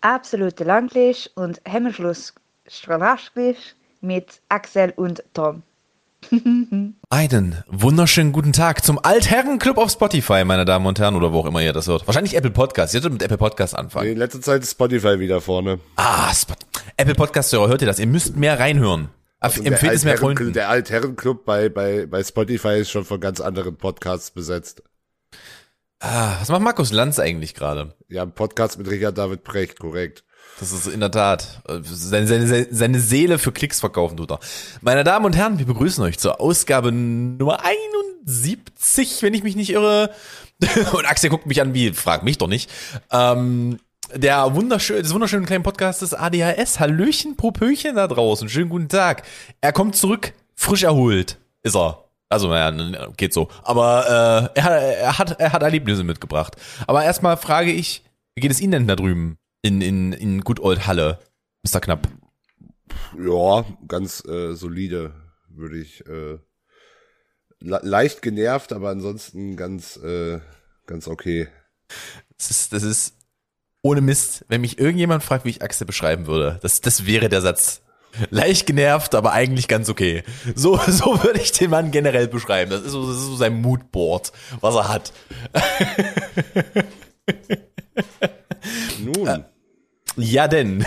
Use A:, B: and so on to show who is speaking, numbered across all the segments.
A: absolute Langlisch und Hemmschluss mit Axel und Tom.
B: Einen wunderschönen guten Tag zum Altherrenclub auf Spotify, meine Damen und Herren, oder wo auch immer ihr das hört. Wahrscheinlich Apple Podcast. Ihr solltet mit Apple Podcast anfangen.
C: Nee, in letzter Zeit ist Spotify wieder vorne.
B: Ah, Spot Apple Podcast hört ihr das? Ihr müsst mehr reinhören.
C: Also
B: Empfehlt es mehr Freunden.
C: Der Altherrenclub bei, bei, bei Spotify ist schon von ganz anderen Podcasts besetzt.
B: Ah, was macht Markus Lanz eigentlich gerade?
C: Ja, ein Podcast mit Richard David Precht, korrekt.
B: Das ist in der Tat. äh, Seine, seine, seine Seele für Klicks verkaufen tut er. Meine Damen und Herren, wir begrüßen euch zur Ausgabe Nummer 71, wenn ich mich nicht irre. Und Axel guckt mich an wie, frag mich doch nicht. Ähm, der wunderschön, des wunderschönen kleinen Podcastes ADHS. Hallöchen, Popöchen da draußen. Schönen guten Tag. Er kommt zurück, frisch erholt. Ist er. Also, naja, geht so. Aber äh, er, hat- er, hat, er hat Erlebnisse mitgebracht. Aber erstmal frage ich, wie geht es Ihnen denn da drüben in, in, in Good Old Halle, Mr. Knapp?
C: Ja, ganz äh, solide, würde ich. Äh, le leicht genervt, aber ansonsten ganz, äh, ganz okay.
B: Das ist, das ist ohne Mist, wenn mich irgendjemand fragt, wie ich Axel beschreiben würde, das, das wäre der Satz. Leicht genervt, aber eigentlich ganz okay. So, so würde ich den Mann generell beschreiben. Das ist so, das ist so sein Moodboard, was er hat.
C: Nun,
B: Ja, denn.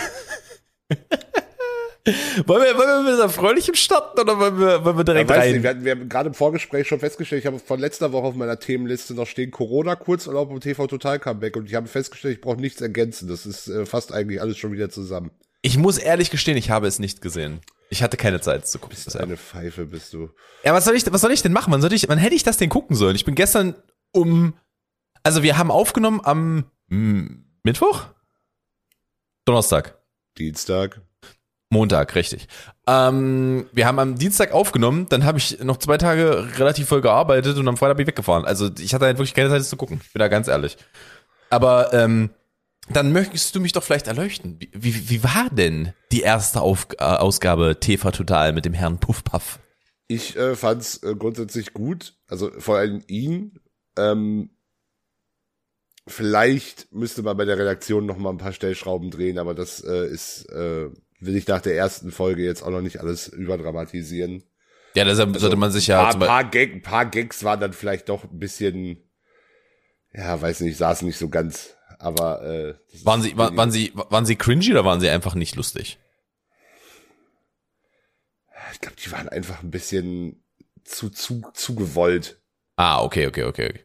B: wollen, wir, wollen wir mit dieser fröhlichen starten oder wollen wir, wollen wir
C: ja,
B: direkt
C: weiß
B: rein?
C: nicht, wir, hatten, wir haben gerade im Vorgespräch schon festgestellt, ich habe von letzter Woche auf meiner Themenliste noch stehen Corona, Kurzurlaub und TV Total Comeback und ich habe festgestellt, ich brauche nichts ergänzen. Das ist äh, fast eigentlich alles schon wieder zusammen.
B: Ich muss ehrlich gestehen, ich habe es nicht gesehen. Ich hatte keine Zeit zu gucken. bisher.
C: Eine Pfeife bist du.
B: Ja, was soll ich, was soll ich denn machen? Wann, soll ich, wann hätte ich das denn gucken sollen? Ich bin gestern um, also wir haben aufgenommen am hm, Mittwoch? Donnerstag.
C: Dienstag.
B: Montag, richtig. Ähm, wir haben am Dienstag aufgenommen, dann habe ich noch zwei Tage relativ voll gearbeitet und am Freitag bin ich weggefahren. Also ich hatte halt wirklich keine Zeit, das zu gucken. Ich bin da ganz ehrlich. Aber ähm, dann möchtest du mich doch vielleicht erleuchten. Wie, wie, wie war denn die erste Auf, äh, Ausgabe TV Total mit dem Herrn Puffpaff?
C: Ich äh, fand's äh, grundsätzlich gut, also vor allem ihn. Ähm, vielleicht müsste man bei der Redaktion noch mal ein paar Stellschrauben drehen, aber das äh, ist äh, will ich nach der ersten Folge jetzt auch noch nicht alles überdramatisieren.
B: Ja, deshalb sollte man sich ja
C: Ein paar, paar, Gag, paar Gags waren dann vielleicht doch ein bisschen, ja, weiß nicht, saßen nicht so ganz, aber äh,
B: waren sie, waren, waren sie, waren sie cringy oder waren sie einfach nicht lustig?
C: ich glaube, die waren einfach ein bisschen zu zu zu gewollt.
B: Ah, okay, okay, okay. okay.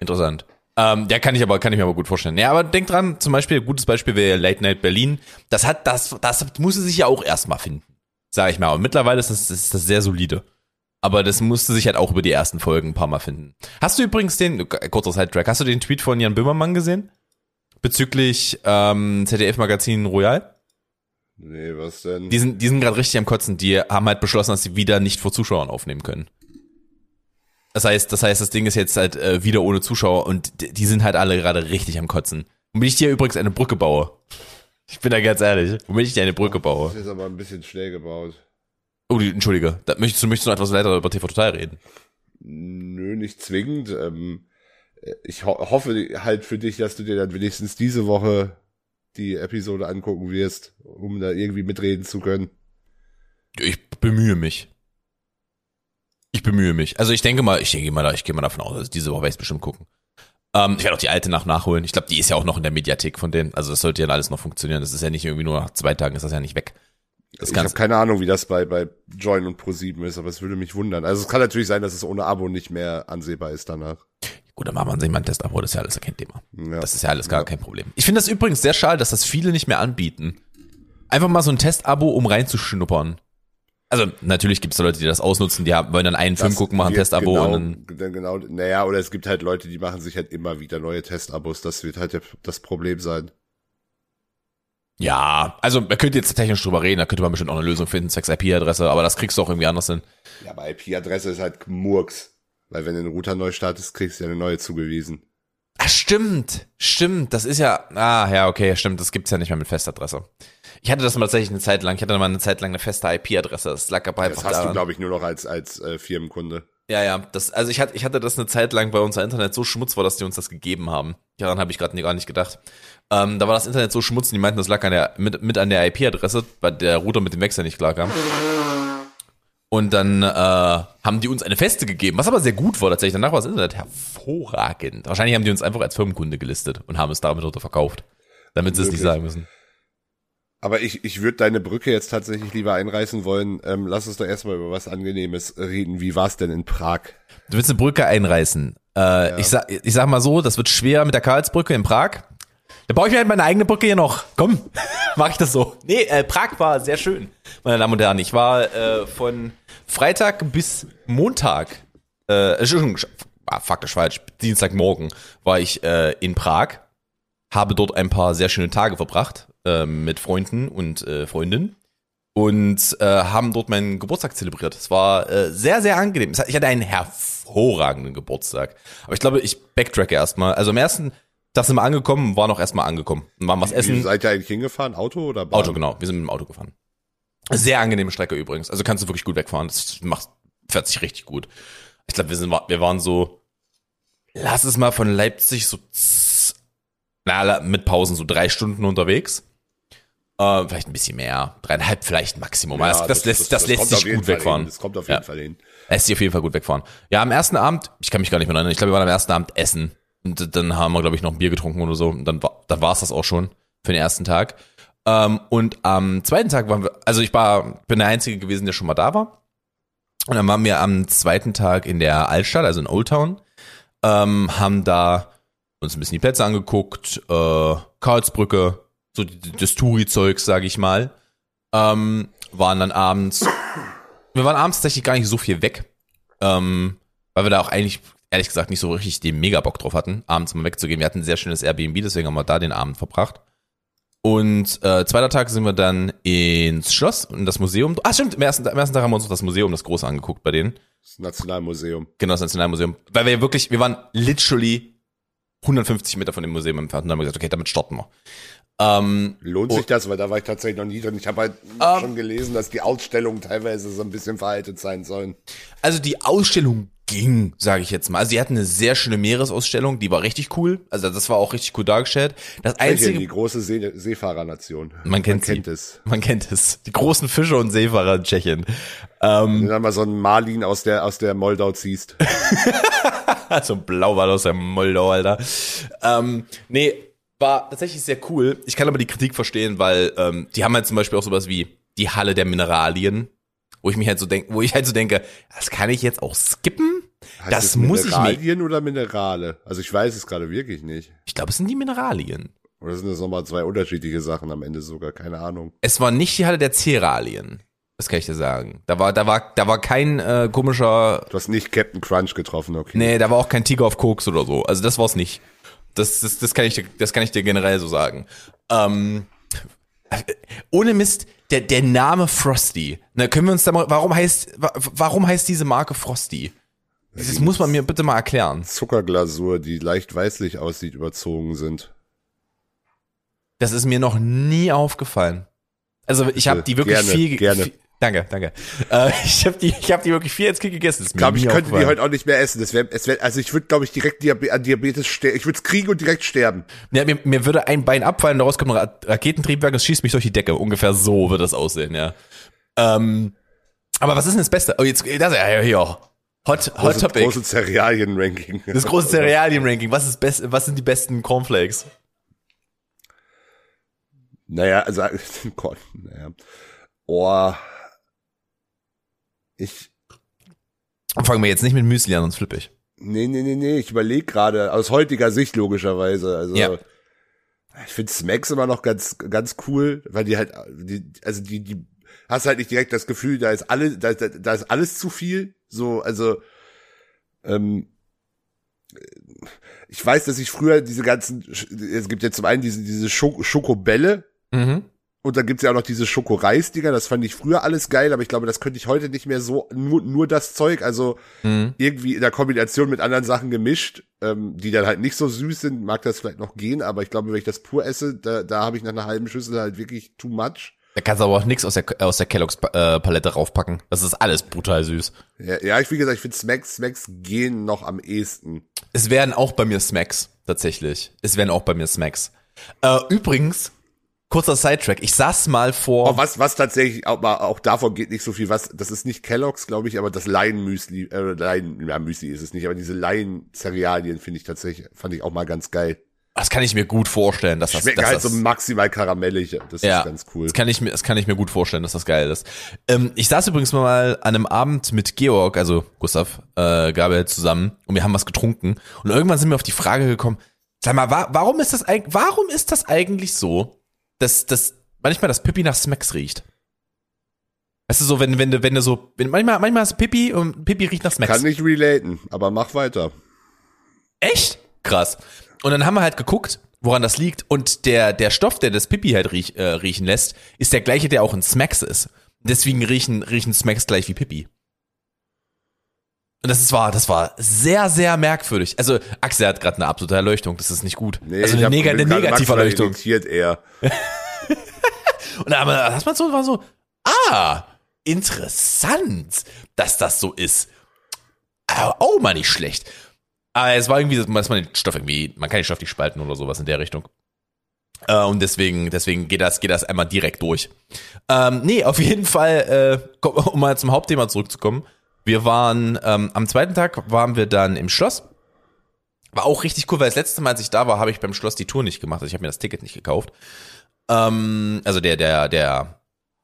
B: Interessant. Ähm, der kann ich aber, kann ich mir aber gut vorstellen. Ja, aber denk dran, zum Beispiel, gutes Beispiel wäre Late Night Berlin. Das hat, das, das musste sich ja auch erstmal finden. Sag ich mal. Und mittlerweile ist das, ist das sehr solide. Aber das musste sich halt auch über die ersten Folgen ein paar Mal finden. Hast du übrigens den, kurzer Sidetrack, hast du den Tweet von Jan Böhmermann gesehen? Bezüglich ähm, ZDF-Magazin Royal?
C: Nee, was denn?
B: Die sind, die sind gerade richtig am Kotzen. Die haben halt beschlossen, dass sie wieder nicht vor Zuschauern aufnehmen können. Das heißt, das heißt, das Ding ist jetzt halt äh, wieder ohne Zuschauer und die, die sind halt alle gerade richtig am Kotzen. Womit ich dir übrigens eine Brücke baue. Ich bin da ganz ehrlich. Womit ich dir eine Brücke baue.
C: Das ist aber ein bisschen schnell gebaut.
B: Oh, die, entschuldige. Da möchtest du, möchtest du noch etwas weiter über TV Total reden?
C: Nö, nicht zwingend. Ähm, ich ho hoffe halt für dich, dass du dir dann wenigstens diese Woche die Episode angucken wirst, um da irgendwie mitreden zu können.
B: Ich bemühe mich. Ich bemühe mich. Also ich denke mal, ich denke mal, ich gehe mal davon aus, dass diese Woche werde ich bestimmt gucken. Ähm, ich werde auch die alte nach nachholen. Ich glaube, die ist ja auch noch in der Mediathek von denen. Also das sollte ja alles noch funktionieren. Das ist ja nicht irgendwie nur nach zwei Tagen ist das ja nicht weg. Das
C: ich habe keine Ahnung, wie das bei, bei Join und Pro7 ist, aber es würde mich wundern. Also es kann natürlich sein, dass es ohne Abo nicht mehr ansehbar ist danach.
B: Gut, dann machen wir sich mal einen Test aber das ist ja alles kein Thema.
C: Ja.
B: Das ist ja alles gar kein Problem. Ich finde das übrigens sehr schade, dass das viele nicht mehr anbieten. Einfach mal so ein Testabo, um reinzuschnuppern. Also natürlich gibt es Leute, die das ausnutzen, die haben, wollen dann einen Film
C: Das
B: gucken, machen ein Testabo
C: genau,
B: und dann
C: genau, naja, oder es gibt halt Leute, die machen sich halt immer wieder neue Testabos. Das wird halt das Problem sein.
B: Ja, also man könnte jetzt technisch drüber reden, da könnte man bestimmt auch eine Lösung finden, zwecks IP-Adresse, aber das kriegst du auch irgendwie anders hin.
C: Ja, aber IP-Adresse ist halt Murks. Weil wenn du den Router neu startest, kriegst du ja eine neue zugewiesen.
B: Ah, stimmt, stimmt, das ist ja, ah, ja, okay, stimmt, das gibt's ja nicht mehr mit Festadresse. Ich hatte das mal tatsächlich eine Zeit lang, ich hatte mal eine Zeit lang eine feste IP-Adresse, das lag aber
C: Das
B: einfach
C: hast du,
B: daran.
C: glaube ich, nur noch als, als äh, Firmenkunde.
B: Ja, ja, das, also ich hatte, ich hatte das eine Zeit lang, weil unser Internet so schmutz war, dass die uns das gegeben haben. Daran habe ich gerade gar nicht gedacht. Ähm, da war das Internet so schmutzig, die meinten, das lag an der, mit, mit an der IP-Adresse, weil der Router mit dem Wechsel nicht klar kam. Und dann äh, haben die uns eine feste gegeben, was aber sehr gut war tatsächlich. Danach war das Internet hervorragend. Wahrscheinlich haben die uns einfach als Firmenkunde gelistet und haben es damit oder verkauft, damit sie es nicht sagen müssen.
C: Aber ich, ich würde deine Brücke jetzt tatsächlich lieber einreißen wollen. Ähm, lass uns doch erstmal über was Angenehmes reden. Wie war's denn in Prag?
B: Du willst eine Brücke einreißen. Äh, ich, sag, ich sag mal so, das wird schwer mit der Karlsbrücke in Prag. Da baue ich mir halt meine eigene Brücke hier noch. Komm, mach ich das so. Nee, äh, Prag war sehr schön, meine Damen und Herren. Ich war äh, von Freitag bis Montag, äh, Entschuldigung, ah, faktisch falsch, Dienstagmorgen war ich äh, in Prag, habe dort ein paar sehr schöne Tage verbracht äh, mit Freunden und äh, Freundinnen und äh, haben dort meinen Geburtstag zelebriert. Es war äh, sehr, sehr angenehm. Ich hatte einen hervorragenden Geburtstag. Aber ich glaube, ich backtracke erstmal. Also am ersten Tag sind wir angekommen, waren auch erstmal angekommen. Und waren was
C: Wie
B: essen.
C: seid ihr eigentlich hingefahren? Auto oder Bahn?
B: Auto, genau. Wir sind mit dem Auto gefahren. Sehr angenehme Strecke übrigens. Also kannst du wirklich gut wegfahren. Das macht, fährt sich richtig gut. Ich glaube, wir sind, wir waren so, lass es mal von Leipzig so, na, mit Pausen so drei Stunden unterwegs. Äh, vielleicht ein bisschen mehr. Dreieinhalb vielleicht Maximum.
C: Ja,
B: das, das, lässt, das, lässt
C: kommt auf
B: sich
C: jeden
B: gut
C: Fall
B: wegfahren.
C: Hin. Das kommt auf jeden
B: Ja.
C: Fall hin.
B: Lässt sich auf jeden Fall gut wegfahren. Ja, am ersten Abend, ich kann mich gar nicht mehr erinnern, ich glaube, wir waren am ersten Abend essen. Und dann haben wir, glaube ich, noch ein Bier getrunken oder so. Und dann war war's das auch schon für den ersten Tag. Ähm, und am zweiten Tag waren wir, also ich war, bin der Einzige gewesen, der schon mal da war. Und dann waren wir am zweiten Tag in der Altstadt, also in Old Town, ähm, haben da uns ein bisschen die Plätze angeguckt, äh, Karlsbrücke, so das Touri-Zeugs, sage ich mal. Ähm, waren dann abends, wir waren abends tatsächlich gar nicht so viel weg, ähm, weil wir da auch eigentlich, ehrlich gesagt, nicht so richtig den Megabock drauf hatten, abends mal wegzugehen. Wir hatten ein sehr schönes Airbnb, deswegen haben wir da den Abend verbracht. Und äh, zweiter Tag sind wir dann ins Schloss und das Museum. Ah, stimmt, im ersten, am ersten Tag haben wir uns noch das Museum, das große, angeguckt bei denen.
C: Das Nationalmuseum.
B: Genau, das Nationalmuseum. Weil wir wirklich, wir waren literally 150 Meter von dem Museum entfernt und haben gesagt, okay, damit starten wir. Ähm,
C: Lohnt
B: Oh.
C: sich das? Weil da war ich tatsächlich noch nie drin. Ich habe halt
B: Ähm.
C: schon gelesen, dass die Ausstellungen teilweise so ein bisschen veraltet sein sollen.
B: Also die Ausstellung ging, sage ich jetzt mal. Also sie hatten eine sehr schöne Meeresausstellung, die war richtig cool. Also das war auch richtig cool dargestellt. Das
C: Tschechien,
B: einzige,
C: die große See Seefahrernation.
B: Man kennt sie.
C: kennt es.
B: man kennt es, die großen Fische und Seefahrer in Tschechien. Ähm,
C: Wenn du dann mal so einen Marlin aus der, aus der Moldau ziehst.
B: so ein Blauwal aus der Moldau, Alter. Ähm, nee, war tatsächlich sehr cool. Ich kann aber die Kritik verstehen, weil ähm, die haben halt zum Beispiel auch sowas wie die Halle der Mineralien, wo ich mich halt so denke, wo ich halt so denke, das kann ich jetzt auch skippen.
C: Heißt
B: das muss ich mir.
C: Mineralien oder Minerale? Also ich weiß es gerade wirklich nicht.
B: Ich glaube, es sind die Mineralien.
C: Oder sind das nochmal zwei unterschiedliche Sachen am Ende sogar? Keine Ahnung.
B: Es war nicht die Halle der Cerealien. Das kann ich dir sagen. Da war, da war, da war kein äh, komischer,
C: Du hast nicht Captain Crunch getroffen, okay.
B: nee, da war auch kein Tiger auf Koks oder so. Also das war's nicht. Das, das, das kann ich dir, das kann ich dir generell so sagen. Ähm, ohne Mist, der, der Name Frosty. Na, können wir uns da mal, warum heißt, wa- warum heißt diese Marke Frosty? Das muss man mir bitte mal erklären.
C: Zuckerglasur, die leicht weißlich aussieht, überzogen sind.
B: Das ist mir noch nie aufgefallen. Also ich habe die wirklich
C: Gerne,
B: viel, ge-
C: gerne.
B: viel Danke, danke. Äh, ich habe die, ich habe die wirklich viel als Kind gegessen. Das
C: Ich glaube, ich könnte die heute auch nicht mehr essen. Das wär, es wär, also ich würde, glaube ich, direkt Diabe an Diabetes sterben. Ich würde es kriegen und direkt sterben.
B: Ja, mir, mir würde ein Bein abfallen, daraus kommt ein Ra- Raketentriebwerk, es schießt mich durch die Decke. Ungefähr so wird das aussehen, ja. Ähm, aber was ist denn das Beste? Oh, jetzt, das ist ja hier. Hot, Hot
C: Große,
B: Topic.
C: große Cerealien-Ranking.
B: das große Cerealien-Ranking. Was ist best, was sind die besten Cornflakes?
C: Naja, also, Gott, naja. Oh. Ich,
B: Fangen wir jetzt nicht mit Müsli an, sonst flippe ich.
C: nee, nee, nee, nee, ich überlege gerade, aus heutiger Sicht logischerweise, also.
B: Ja.
C: Ich finde Smacks immer noch ganz, ganz cool, weil die halt, die, also die, die, hast halt nicht direkt das Gefühl, da ist alles, da, da, da ist alles zu viel. So, also, ähm, ich weiß, dass ich früher diese ganzen, es gibt ja zum einen diese, diese Schoko Schokobälle,
B: Mhm.
C: Und dann gibt's ja auch noch diese Schokoreisdinger, das fand ich früher alles geil, aber ich glaube, das könnte ich heute nicht mehr so, nur, nur das Zeug, also
B: Mhm.
C: irgendwie in der Kombination mit anderen Sachen gemischt, ähm, die dann halt nicht so süß sind, mag das vielleicht noch gehen, aber ich glaube, wenn ich das pur esse, da, da habe ich nach einer halben Schüssel halt wirklich too much.
B: Da kannst du aber auch nichts aus der, aus der Kellogg's äh, Palette raufpacken. Das ist alles brutal süß.
C: Ja, ja ich wie gesagt, ich finde Smacks, Smacks gehen noch am ehesten.
B: Es wären auch bei mir Smacks, tatsächlich. Es wären auch bei mir Smacks. Äh, übrigens, kurzer Sidetrack. Ich saß mal vor.
C: Oh, was, was tatsächlich, auch, auch davon geht nicht so viel. Was, das ist nicht Kellogg's, glaube ich, aber das Lion-Müsli, äh, Lion, ja, Müsli ist es nicht, aber diese Lion-Cerealien finde ich tatsächlich, fand ich auch mal ganz geil.
B: Das kann ich mir gut vorstellen, dass das, dass
C: halt
B: das,
C: so maximal karamellig. Das
B: ja,
C: ist ganz cool.
B: Das kann ich mir, das kann ich mir gut vorstellen, dass das geil ist. Ähm, ich saß übrigens mal an einem Abend mit Georg, also Gustav, äh, Gabriel zusammen und wir haben was getrunken und irgendwann sind wir auf die Frage gekommen, sag mal, wa warum ist das eigentlich, warum ist das eigentlich so, dass, dass manchmal das Pippi nach Smacks riecht? Weißt du so, wenn, wenn du, wenn du so, wenn, manchmal, manchmal ist Pippi und Pippi riecht nach Smacks.
C: Kann nicht relaten, aber mach weiter.
B: Echt? Krass. Und dann haben wir halt geguckt, woran das liegt. Und der, der Stoff, der das Pipi halt riech, äh, riechen lässt, ist der gleiche, der auch in Smacks ist. Deswegen riechen, riechen Smacks gleich wie Pipi. Und das ist, war, das war sehr, sehr merkwürdig. Also, Axel hat gerade eine absolute Erleuchtung. Das ist nicht gut.
C: Nee,
B: also eine, neg eine negative Erleuchtung.
C: eher.
B: Und da hat man so, war so, ah, interessant, dass das so ist. Aber auch mal nicht schlecht. Aber es war irgendwie, dass man den Stoff irgendwie, man kann den Stoff nicht spalten oder sowas in der Richtung. Äh, und deswegen, deswegen geht das, geht das einmal direkt durch. Ähm, nee, auf jeden Fall, äh, um mal zum Hauptthema zurückzukommen. Wir waren, ähm, am zweiten Tag waren wir dann im Schloss. War auch richtig cool, weil das letzte Mal, als ich da war, habe ich beim Schloss die Tour nicht gemacht. Also ich habe mir das Ticket nicht gekauft. Ähm, also der, der, der.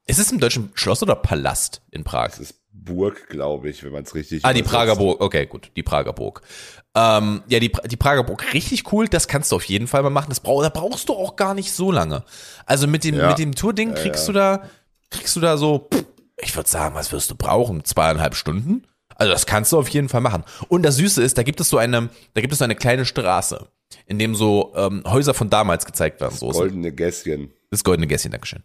B: Ist es im deutschen Schloss oder Palast in Prag?
C: Das ist Burg, glaube ich, wenn man es richtig
B: Ah, die
C: übersetzt.
B: Prager Burg. Okay, gut, die Prager Burg. Ähm, ja, die, die Prager Burg, richtig cool. Das kannst du auf jeden Fall mal machen. Das brauch, da brauchst du auch gar nicht so lange. Also mit dem,
C: Ja.
B: mit dem Tour-Ding kriegst du da, kriegst du da so, pff, ich würde sagen, was wirst du brauchen? Zweieinhalb Stunden? Also das kannst du auf jeden Fall machen. Und das Süße ist, da gibt es so eine, da gibt es so eine kleine Straße, in dem so ähm, Häuser von damals gezeigt werden. So,
C: Goldene Gässchen.
B: das goldene Gässchen, Dankeschön.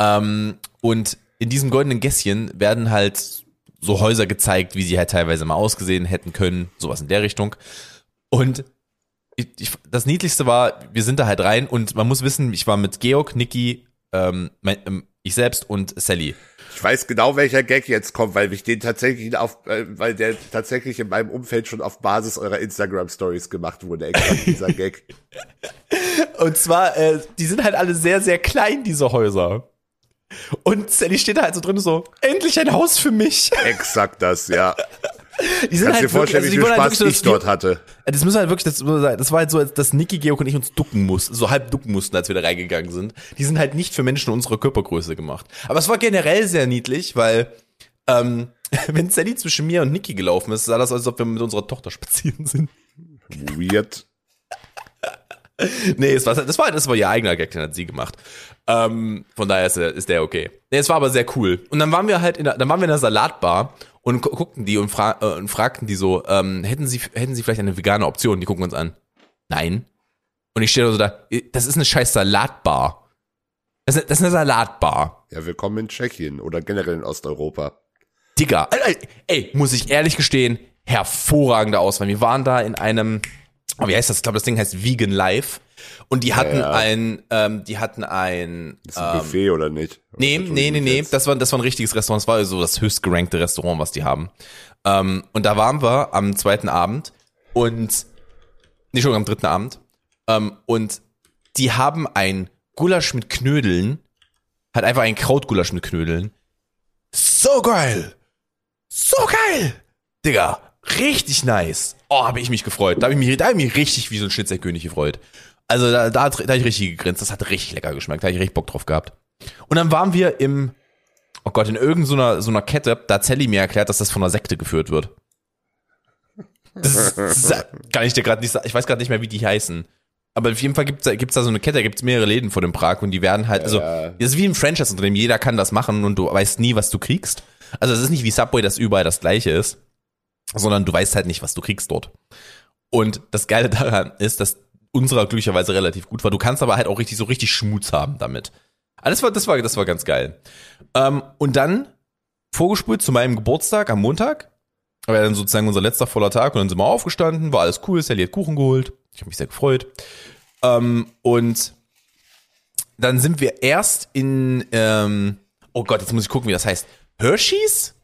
B: Ähm, und in diesem goldenen Gässchen werden halt so Häuser gezeigt, wie sie halt teilweise mal ausgesehen hätten können, sowas in der Richtung. Und ich, ich, das Niedlichste war, wir sind da halt rein und man muss wissen, ich war mit Georg, Niki, ähm, ähm, ich selbst und Sally.
C: Ich weiß genau, welcher Gag jetzt kommt, weil ich den tatsächlich auf, äh, weil der tatsächlich in meinem Umfeld schon auf Basis eurer Instagram Stories gemacht wurde, exakt dieser Gag.
B: Und zwar, äh, die sind halt alle sehr, sehr klein, diese Häuser. Und Sally steht da halt so drin so, endlich ein Haus für mich.
C: Exakt das, ja.
B: Die sind
C: Kannst dir vorstellen,
B: also
C: wie viel
B: halt
C: Spaß
B: wirklich
C: ich
B: so, dass
C: dort hatte.
B: Das muss halt wirklich, das, halt- das war halt so, dass Niki, Georg und ich uns ducken mussten, so halb ducken mussten, als wir da reingegangen sind. Die sind halt nicht für Menschen unserer Körpergröße gemacht. Aber es war generell sehr niedlich, weil ähm, wenn Sally zwischen mir und Niki gelaufen ist, sah das aus, als ob wir mit unserer Tochter spazieren sind.
C: Weird.
B: Nee, es war, das war, das war ihr eigener Gag, den hat sie gemacht. Ähm, von daher ist, der- ist der okay. Nee, es war aber sehr cool. Und dann waren wir halt in der, dann waren wir in der Salatbar und gu guckten die und, fra äh, und fragten die so, ähm, hätten sie, hätten sie vielleicht eine vegane Option? Die gucken uns an. Nein. Und ich stehe so da, das ist eine scheiß Salatbar. Das ist, das ist eine Salatbar.
C: Ja, willkommen in Tschechien oder generell in Osteuropa.
B: Digga, ey, ey, muss ich ehrlich gestehen, hervorragende Auswahl. Wir waren da in einem, oh, wie heißt das? Ich glaube, das Ding heißt Vegan Life. Und die hatten
C: Ja.
B: ein, ähm, die hatten ein,
C: Ist ein
B: ähm,
C: Buffet oder nicht?
B: Nee,
C: Oder
B: nee, nee, nee.
C: jetzt?
B: Das war, das war ein richtiges Restaurant. Das war so das höchstgerankte Restaurant, was die haben. Ähm, und da waren wir am zweiten Abend und, nee, schon am dritten Abend. Ähm, und die haben ein Gulasch mit Knödeln, hat einfach ein Krautgulasch mit Knödeln. So geil! So geil! Digga, richtig nice. Oh, habe ich mich gefreut. Da habe ich mich, da hab ich mich richtig wie so ein Schnitzelkönig gefreut. Also da, da, da habe ich richtig gegrinst. Das hat richtig lecker geschmeckt. Da habe ich richtig Bock drauf gehabt. Und dann waren wir im, oh Gott, in irgendeiner so einer Kette, da hat Sally mir erklärt, dass das von einer Sekte geführt wird. Das, das kann ich dir gerade nicht sagen. Ich weiß gerade nicht mehr, wie die heißen. Aber auf jeden Fall gibt's da, gibt's da so eine Kette, da gibt's mehrere Läden vor dem Prag und die werden halt, also,
C: Ja.
B: das ist wie ein Franchise-Unternehmen, jeder kann das machen und du weißt nie, was du kriegst. Also es ist nicht wie Subway, dass überall das gleiche ist, sondern du weißt halt nicht, was du kriegst dort. Und das Geile daran ist, dass unserer glücklicherweise relativ gut war. Du kannst aber halt auch richtig so richtig Schmutz haben damit. Alles war, das war, das war ganz geil. Ähm, und dann vorgespult zu meinem Geburtstag am Montag. Aber dann sozusagen unser letzter voller Tag und dann sind wir aufgestanden, war alles cool, Sally hat Kuchen geholt. Ich habe mich sehr gefreut. Ähm, und dann sind wir erst in, ähm, oh Gott, jetzt muss ich gucken, wie das heißt. Hershey's?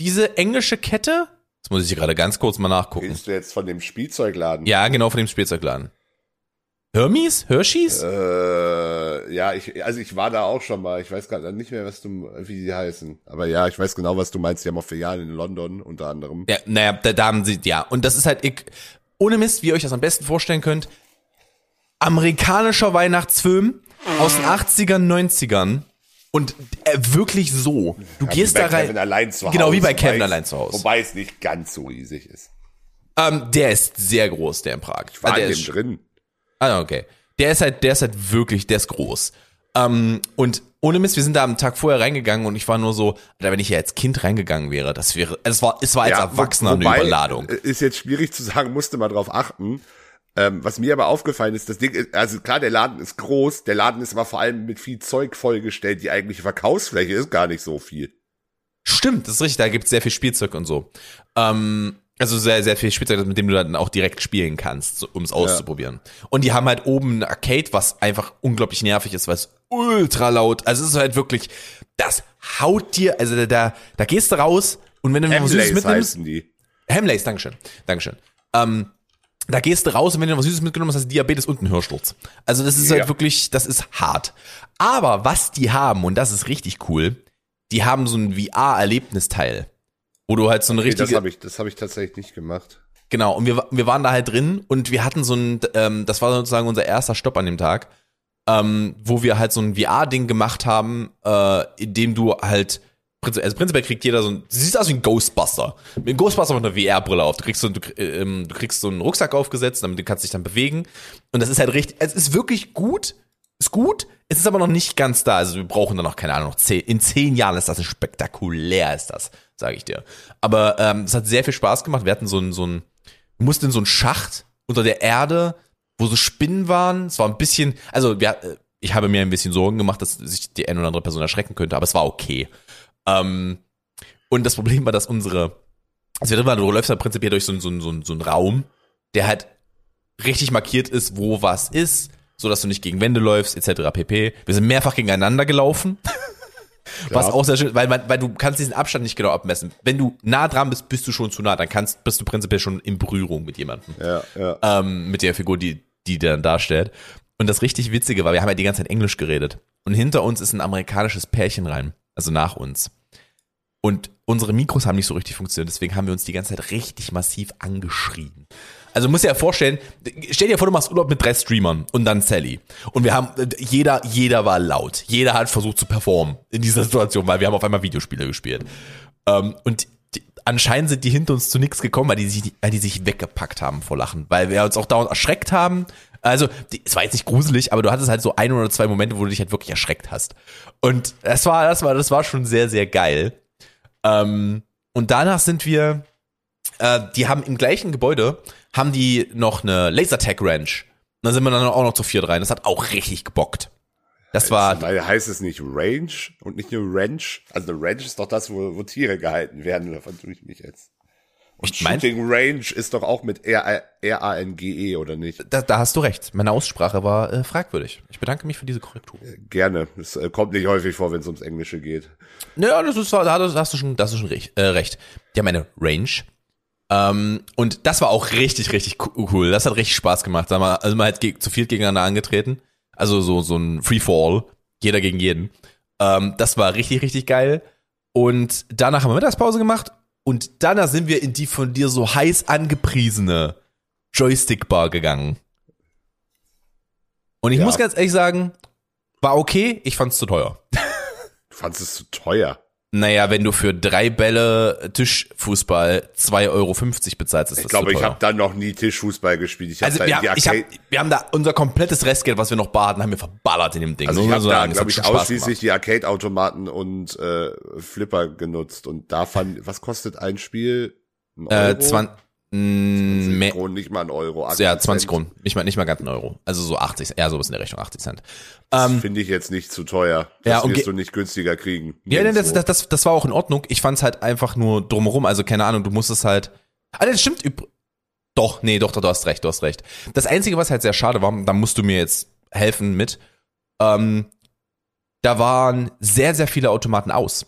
B: Diese englische Kette? Das muss ich gerade ganz kurz mal nachgucken.
C: Redest du jetzt von dem Spielzeugladen?
B: Ja, genau, von dem Spielzeugladen. Hermes? Hershey's?
C: Äh, ja, ich, also ich war da auch schon mal. Ich weiß gerade nicht mehr, was du, wie die heißen. Aber ja, ich weiß genau, was du meinst. Die haben auch Filialen in London unter anderem.
B: Ja, naja, da, da haben sie, ja. Und das ist halt, ich, ohne Mist, wie ihr euch das am besten vorstellen könnt, amerikanischer Weihnachtsfilm aus den 80ern, 90ern. Und äh, wirklich so. Du
C: Ja,
B: gehst
C: wie bei
B: da rein.
C: Kevin allein zu
B: Genau,
C: Hause,
B: wie bei Kevin allein zu Hause.
C: Wobei es nicht ganz so riesig ist.
B: Ähm, der ist sehr groß, der in Prag.
C: War
B: Ah, der
C: in
B: ist,
C: dem drin.
B: Ah, okay. Der ist halt, der ist halt wirklich, der ist groß. Ähm, und ohne Mist, wir sind da am Tag vorher reingegangen und ich war nur so, Alter, wenn ich hier als Kind reingegangen wäre, das wäre, es war, es war als
C: Ja,
B: Erwachsener
C: wo-
B: eine Überladung.
C: äh, Ist jetzt schwierig zu sagen, musste man drauf achten. Ähm, was mir aber aufgefallen ist, das Ding ist, also klar, der Laden ist groß, der Laden ist aber vor allem mit viel Zeug vollgestellt. Die eigentliche Verkaufsfläche ist gar nicht so viel.
B: Stimmt, das ist richtig, da gibt's sehr viel Spielzeug und so. Ähm, also sehr, sehr viel Spielzeug, mit dem du dann auch direkt spielen kannst, um es auszuprobieren. Und die haben halt oben ein Arcade, was einfach unglaublich nervig ist, weil es ultra laut, also es ist halt wirklich, das haut dir, also da, da, da gehst du raus und wenn du was Süßes mitnimmst,
C: heißen die.
B: Hamleys, Dankeschön, Dankeschön. Ähm, da gehst du raus und wenn du was Süßes mitgenommen hast, hast du Diabetes und einen Hörsturz. Also das ist
C: Ja.
B: halt wirklich, das ist hart. Aber was die haben, und das ist richtig cool, die haben so ein VR-Erlebnisteil, wo du halt so eine
C: Okay, das
B: richtige,
C: habe ich, das habe ich tatsächlich nicht gemacht.
B: genau, und wir, wir waren da halt drin und wir hatten so ein, ähm, das war sozusagen unser erster Stopp an dem Tag, ähm, wo wir halt so ein VR-Ding gemacht haben, äh, in dem du halt also prinzipiell kriegt jeder so ein, siehst aus wie ein Ghostbuster. Mit einem Ghostbuster mit einer VR-Brille auf. Du kriegst so, du, ähm, du kriegst so einen Rucksack aufgesetzt, damit du kannst dich dann bewegen. Und das ist halt richtig, es ist wirklich gut, ist gut, es ist aber noch nicht ganz da. Also wir brauchen dann noch, keine Ahnung, noch zehn, in zehn Jahren ist das spektakulär, ist das, sage ich dir. Aber ähm, es hat sehr viel Spaß gemacht. Wir hatten so ein, so ein, wir mussten in so einen Schacht unter der Erde, wo so Spinnen waren. Es war ein bisschen, also wir, äh, ich habe mir ein bisschen Sorgen gemacht, dass sich die eine oder andere Person erschrecken könnte, aber es war okay. Ähm, und das Problem war, dass unsere, also wir du läufst halt prinzipiell durch so, einen- so, einen- so, einen- Raum, der halt richtig markiert ist, wo was ist, so dass du nicht gegen Wände läufst, etc. pp. Wir sind mehrfach gegeneinander gelaufen. Was auch sehr schön, weil, man, weil du kannst diesen Abstand nicht genau abmessen. Wenn du nah dran bist, bist du schon zu nah, dann kannst, bist du prinzipiell schon in Berührung mit jemandem
C: Ja, ja.
B: ähm, mit der Figur, die, die dann darstellt. Und das richtig Witzige war, wir haben ja die ganze Zeit Englisch geredet. Und hinter uns ist ein amerikanisches Pärchen rein, also nach uns. Und unsere Mikros haben nicht so richtig funktioniert, deswegen haben wir uns die ganze Zeit richtig massiv angeschrien. Also musst dir ja vorstellen, stell dir vor, du machst Urlaub mit drei Streamern und dann Sally. Und wir haben, jeder, jeder war laut. Jeder hat versucht zu performen in dieser Situation, weil wir haben auf einmal Videospiele gespielt. Ähm, und die, anscheinend sind die hinter uns zu nichts gekommen, weil die, sich, weil die sich weggepackt haben vor Lachen. Weil wir uns auch dauernd erschreckt haben. Also, die, es war jetzt nicht gruselig, aber du hattest halt so ein oder zwei Momente, wo du dich halt wirklich erschreckt hast. Und das war, das war, das war schon sehr, sehr geil. Ähm, und danach sind wir, äh, die haben im gleichen Gebäude, haben die noch eine Lasertag Ranch. Und dann sind wir dann auch noch zu viert rein. Das hat auch richtig gebockt. Das war,
C: Weil heißt es nicht Range und nicht nur Ranch? Also eine Ranch ist doch das, wo, wo Tiere gehalten werden. Davon tue ich mich jetzt. Und
B: Ich mein-
C: Shooting Range ist doch auch mit R-A-N-G-E, oder nicht?
B: da, da hast du recht. Meine Aussprache war äh, fragwürdig. Ich bedanke mich für diese Korrektur.
C: Gerne. Das äh, kommt nicht häufig vor, wenn es ums Englische geht.
B: Ja, das ist, da hast du schon, das ist schon recht. Äh, recht. Die haben eine Range. Ähm, und das war auch richtig, richtig co- cool. Das hat richtig Spaß gemacht. Sag mal, also man hat zu viel gegeneinander angetreten. Also so, so ein Free-for-all. Jeder gegen jeden. Ähm, das war richtig, richtig geil. Und danach haben wir Mittagspause gemacht. Und danach sind wir in die von dir so heiß angepriesene Joystick-Bar gegangen. Und ich
C: Ja.
B: muss ganz ehrlich sagen, war okay. Ich fand's zu teuer.
C: Du fandst es zu teuer.
B: Naja, wenn du für drei Bälle Tischfußball 2,50 Euro bezahlst, ist das
C: Ich glaube, ich habe da noch nie Tischfußball gespielt. Ich hab
B: also wir, haben- ich hab, wir haben da unser komplettes Restgeld, was wir noch baden, haben wir verballert in dem Ding.
C: also ich habe
B: so
C: da, glaube ich, ausschließlich die Arcade-Automaten und äh, Flipper genutzt. Und da fand, was kostet ein Spiel? Ein
B: Äh, zwan, mh, mehr,
C: Kronen, nicht mal ein Euro. 80
B: ja, 20
C: Cent.
B: Kronen. Nicht mal, nicht mal ganz ein Euro. Also so 80, eher sowas in der Richtung, 80 Cent.
C: Das
B: Ähm,
C: finde ich jetzt nicht zu teuer. Das
B: Ja, und
C: wirst du nicht günstiger kriegen.
B: Ja, nee, das, das, das, das war auch in Ordnung. Ich fand's halt einfach nur drumherum. Also keine Ahnung, du musstest halt. Ah, das stimmt. üb- Doch, nee, doch, doch, du hast recht, du hast recht. Das Einzige, was halt sehr schade war, da musst du mir jetzt helfen mit. ähm, da waren sehr, sehr viele Automaten aus.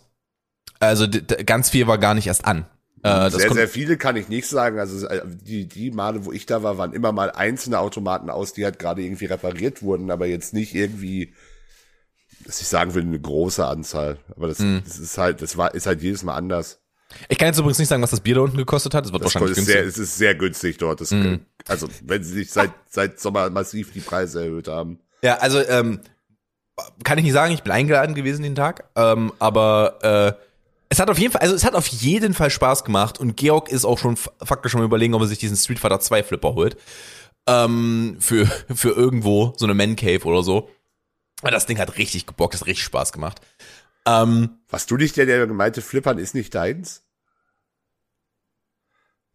B: Also ganz viel war gar nicht erst an. Äh,
C: sehr, sehr viele kann ich nicht sagen. Also äh, die, die Male, wo ich da war, waren immer mal einzelne Automaten aus, die halt gerade irgendwie repariert wurden, aber jetzt nicht irgendwie, dass ich sagen will, eine große Anzahl. Aber das,
B: Mhm.
C: das ist halt, das war, ist halt jedes Mal anders.
B: ich kann jetzt übrigens nicht sagen, was das Bier da unten gekostet hat. Es wird
C: Das
B: wahrscheinlich
C: ist
B: günstig.
C: sehr, es ist sehr günstig dort.
B: Mhm.
C: Also wenn sie sich seit, seit Sommer massiv die Preise erhöht haben.
B: Ja, also ähm, kann ich nicht sagen, ich bin eingeladen gewesen den Tag, ähm, aber äh, es hat auf jeden Fall, also es hat auf jeden Fall Spaß gemacht und Georg ist auch schon faktisch schon überlegen, ob er sich diesen Street Fighter 2 Flipper holt. Ähm, für, für irgendwo, so eine Man Cave oder so. Aber das Ding hat richtig gebockt, hat richtig Spaß gemacht. Ähm,
C: Was du nicht, der, der gemeinte Flippern ist nicht deins?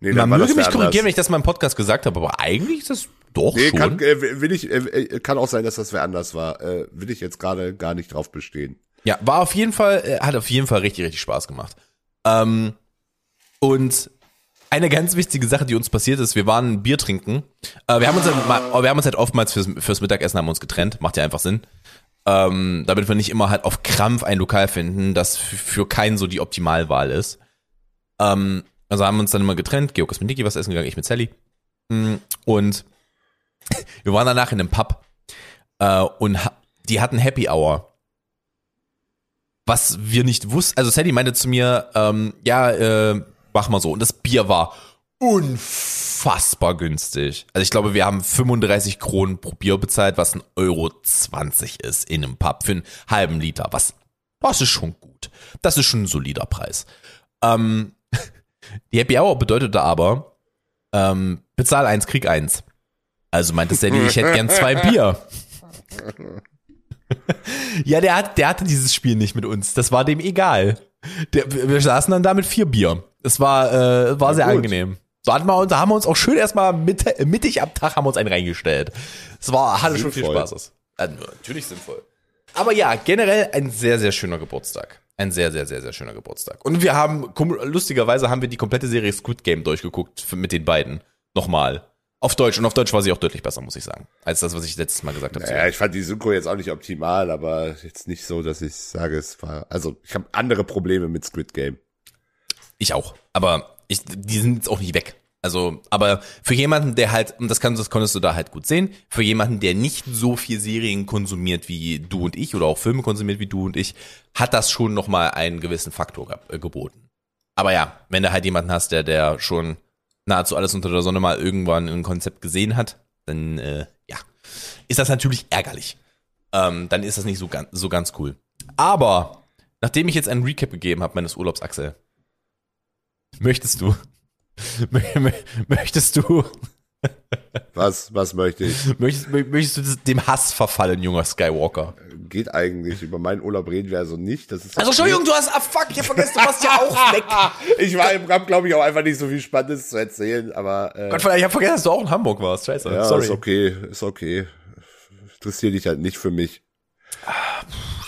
C: Nee,
B: man möge mich korrigieren, wenn ich das mal im Podcast gesagt habe, aber eigentlich ist das doch
C: Nee,
B: schon.
C: kann, äh, will ich, äh, kann auch sein, dass das wer anders war. Äh, will ich jetzt gerade gar nicht drauf bestehen.
B: Ja, war auf jeden Fall, äh, hat auf jeden Fall richtig, richtig Spaß gemacht. Ähm, und eine ganz wichtige Sache, die uns passiert ist, wir waren Bier trinken. Äh, wir haben uns halt, mal, wir haben uns halt oftmals fürs, fürs Mittagessen haben uns getrennt. Macht ja einfach Sinn. Ähm, damit wir nicht immer halt auf Krampf ein Lokal finden, das für keinen so die Optimalwahl ist. Ähm, also haben wir uns dann immer getrennt. Georg ist mit Niki was essen gegangen, ich mit Sally. Mm, Und wir waren danach in einem Pub äh, und ha die hatten Happy Hour was wir nicht wussten, also Sally meinte zu mir, ähm, ja, äh, mach mal so. Und das Bier war unfassbar günstig. Also ich glaube, wir haben 35 Kronen pro Bier bezahlt, was ein Euro 20 ist in einem Pub für einen halben Liter. Was, das ist schon gut. Das ist schon ein solider Preis. Ähm, die Happy Hour bedeutete aber, ähm, bezahl eins, krieg eins. Also meinte Sally, ich hätte gern zwei Bier. Ja, der, hat, der hatte dieses Spiel nicht mit uns. Das war dem egal. Der, wir saßen dann da mit vier Bier. Es war, äh, war sehr
C: gut.
B: angenehm. Da, hatten wir, da haben wir uns auch schön erstmal mit, mittig am Tag haben wir uns einen reingestellt. Es war, hatte schon viel
C: Sinnvoll.
B: Spaß. Äh, natürlich sinnvoll. Aber ja, generell ein sehr, sehr schöner Geburtstag. Ein sehr, sehr, sehr, sehr schöner Geburtstag. Und wir haben, lustigerweise haben wir die komplette Serie Squid Game durchgeguckt mit den beiden. Nochmal. Auf Deutsch. Und auf Deutsch war sie auch deutlich besser, muss ich sagen. Als das, was ich letztes Mal gesagt habe.
C: Ja, ich fand die Synchro jetzt auch nicht optimal, aber jetzt nicht so, dass ich sage, es war. Also ich habe andere Probleme mit Squid Game.
B: Ich auch. Aber ich, die sind jetzt auch nicht weg. Also, aber für jemanden, der halt, und das, kannst, das konntest du da halt gut sehen, für jemanden, der nicht so viel Serien konsumiert wie du und ich oder auch Filme konsumiert wie du und ich, hat das schon nochmal einen gewissen Faktor äh, geboten. Aber ja, wenn du halt jemanden hast, der, der schon nahezu alles unter der Sonne mal irgendwann ein Konzept gesehen hat, dann, äh, ja, ist das natürlich ärgerlich. Ähm, dann ist das nicht so ganz, so ganz cool. Aber, nachdem ich jetzt einen Recap gegeben habe meines Urlaubs, Axel, Möchtest du? Mö- mö- Möchtest du?
C: Was, was möchte ich?
B: Möchtest, mö- möchtest du dem Hass verfallen, junger Skywalker?
C: Geht eigentlich. Über meinen Urlaub reden wir also nicht. Das ist
B: Also Entschuldigung, du hast, ah fuck, ich hab vergessen, du warst ja auch weg.
C: Ich war, hab, glaube ich, auch einfach nicht so viel Spannendes zu erzählen, aber äh,
B: Gott, ich hab vergessen, dass du auch in Hamburg warst. Scheiße,
C: ja,
B: sorry.
C: ist okay, ist okay. Interessiert dich halt nicht für mich.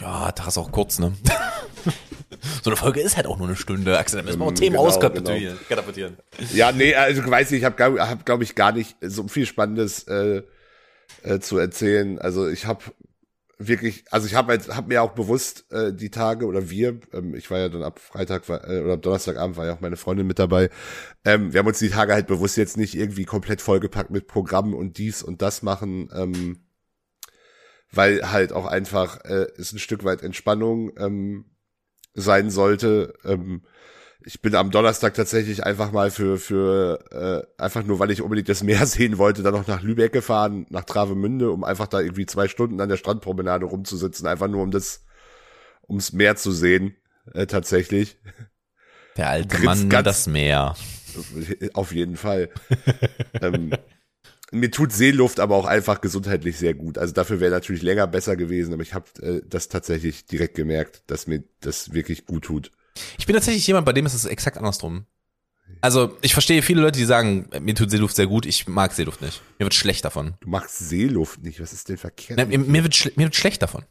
B: Ja, Tag ist auch kurz, ne? So eine Folge ist halt auch nur eine Stunde, Axel. Da müssen wir auch
C: Ähm,
B: Themen
C: genau,
B: auskatapultieren. katapultieren.
C: Ja, nee, also ich weiß nicht, ich habe, hab, glaube ich, gar nicht so viel Spannendes äh, äh, zu erzählen. Also ich habe wirklich, also ich habe hab mir auch bewusst äh, die Tage oder wir, ähm, ich war ja dann ab Freitag war, äh, oder ab Donnerstagabend war ja auch meine Freundin mit dabei. Ähm, wir haben uns die Tage halt bewusst jetzt nicht irgendwie komplett vollgepackt mit Programmen und dies und das machen, ähm, weil halt auch einfach äh, es ein Stück weit Entspannung ähm, sein sollte. Ähm, ich bin am Donnerstag tatsächlich einfach mal für, für äh, einfach nur, weil ich unbedingt das Meer sehen wollte, dann noch nach Lübeck gefahren, nach Travemünde, um einfach da irgendwie zwei Stunden an der Strandpromenade rumzusitzen, einfach nur um das, ums Meer zu sehen, äh, tatsächlich.
B: Der alte
C: Grinst
B: Mann,
C: ganz-
B: das Meer.
C: Auf jeden Fall. ähm, mir tut Seeluft aber auch einfach gesundheitlich sehr gut. Also dafür wäre natürlich länger besser gewesen, aber ich habe äh, das tatsächlich direkt gemerkt, dass mir das wirklich gut tut.
B: Ich bin tatsächlich jemand, bei dem ist es exakt andersrum. Also, ich verstehe viele Leute, die sagen, mir tut Seeluft sehr gut, ich mag Seeluft nicht. Mir wird schlecht davon.
C: Du magst Seeluft nicht. Was ist denn verkehrt?
B: Na, mir, mir, wird mir wird schlecht davon.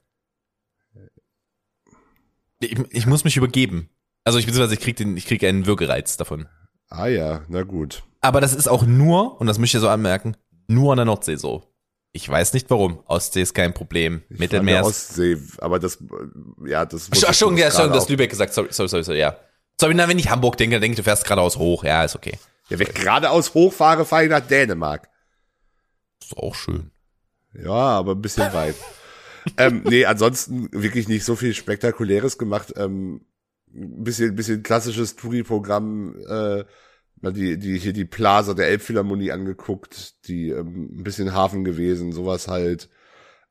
B: Ich, ich muss mich übergeben. Also ich beziehungsweise ich krieg den, ich krieg einen Würgereiz davon.
C: Ah ja, na gut.
B: Aber das ist auch nur, und das möchte ich so anmerken, nur an der Nordsee so. Ich weiß nicht warum. Ostsee ist kein Problem.
C: Ich
B: Mittelmeer.
C: Ostsee, aber das, äh, ja, das.
B: Ach, schon, ja, schon, das Lübeck gesagt. Sorry, sorry, sorry, sorry, ja. Sorry, na, wenn ich Hamburg denke, dann denke ich, du fährst geradeaus hoch. Ja, ist okay.
C: Ja, wenn ich geradeaus hochfahre, fahre ich nach Dänemark.
B: Ist auch schön.
C: Ja, aber ein bisschen weit. ähm, nee, ansonsten wirklich nicht so viel Spektakuläres gemacht. Ähm, ein bisschen, bisschen klassisches Touri-Programm, äh, mal die, die, hier die Plaza der Elbphilharmonie angeguckt, die, ähm, ein bisschen Hafen gewesen, sowas halt.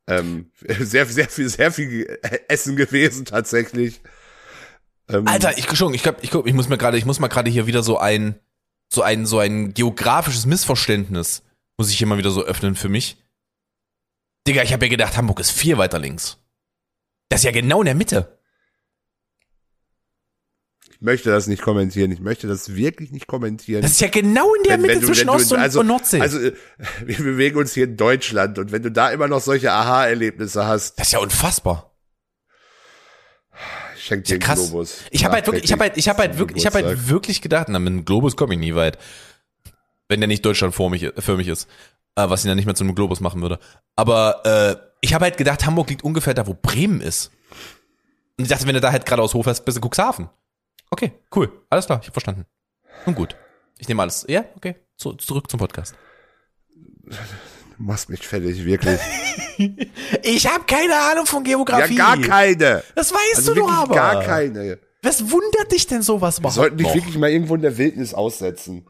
C: Ähm, sehr, sehr viel, sehr viel Essen gewesen tatsächlich. Ähm,
B: Alter, ich schon, ich glaube, ich, ich muss mir gerade, ich muss mal gerade hier wieder so ein, so ein, so ein geografisches Missverständnis muss ich hier mal wieder so öffnen für mich. Digga, ich habe ja gedacht, Hamburg ist viel weiter links. Das ist ja genau in der Mitte.
C: Ich möchte das nicht kommentieren. Ich möchte das wirklich nicht kommentieren.
B: Das ist ja genau in der
C: Wenn-
B: Mitte
C: wenn du-
B: zwischen Ost- und,
C: also,
B: und Nordsee.
C: Also, äh, wir bewegen uns hier in Deutschland und wenn du da immer noch solche Aha-Erlebnisse hast,
B: das ist ja unfassbar.
C: schenk dir
B: Ja,
C: einen
B: krass.
C: Globus.
B: Ich habe halt wirklich, ich habe halt, ich habe halt wirklich, ich habe halt wirklich gedacht, na, mit dem Globus komme ich nie weit. Wenn der nicht Deutschland für mich, für mich ist. Äh, was ihn dann nicht mehr zu einem Globus machen würde. Aber äh, ich habe halt gedacht, Hamburg liegt ungefähr da, wo Bremen ist. Und ich dachte, wenn du da halt geradeaus hochfährst, bist du Cuxhaven. Okay, cool. Alles klar, ich habe verstanden. Nun gut. Ich nehme alles. Ja, okay. Zu, zurück zum Podcast.
C: Du machst mich fertig, wirklich.
B: Ich habe keine Ahnung von
C: ja,
B: Geografie.
C: gar keine.
B: Das weißt
C: Also
B: du doch aber.
C: gar keine.
B: Was wundert dich denn sowas
C: Wir
B: überhaupt
C: sollten dich wirklich mal irgendwo in der Wildnis aussetzen.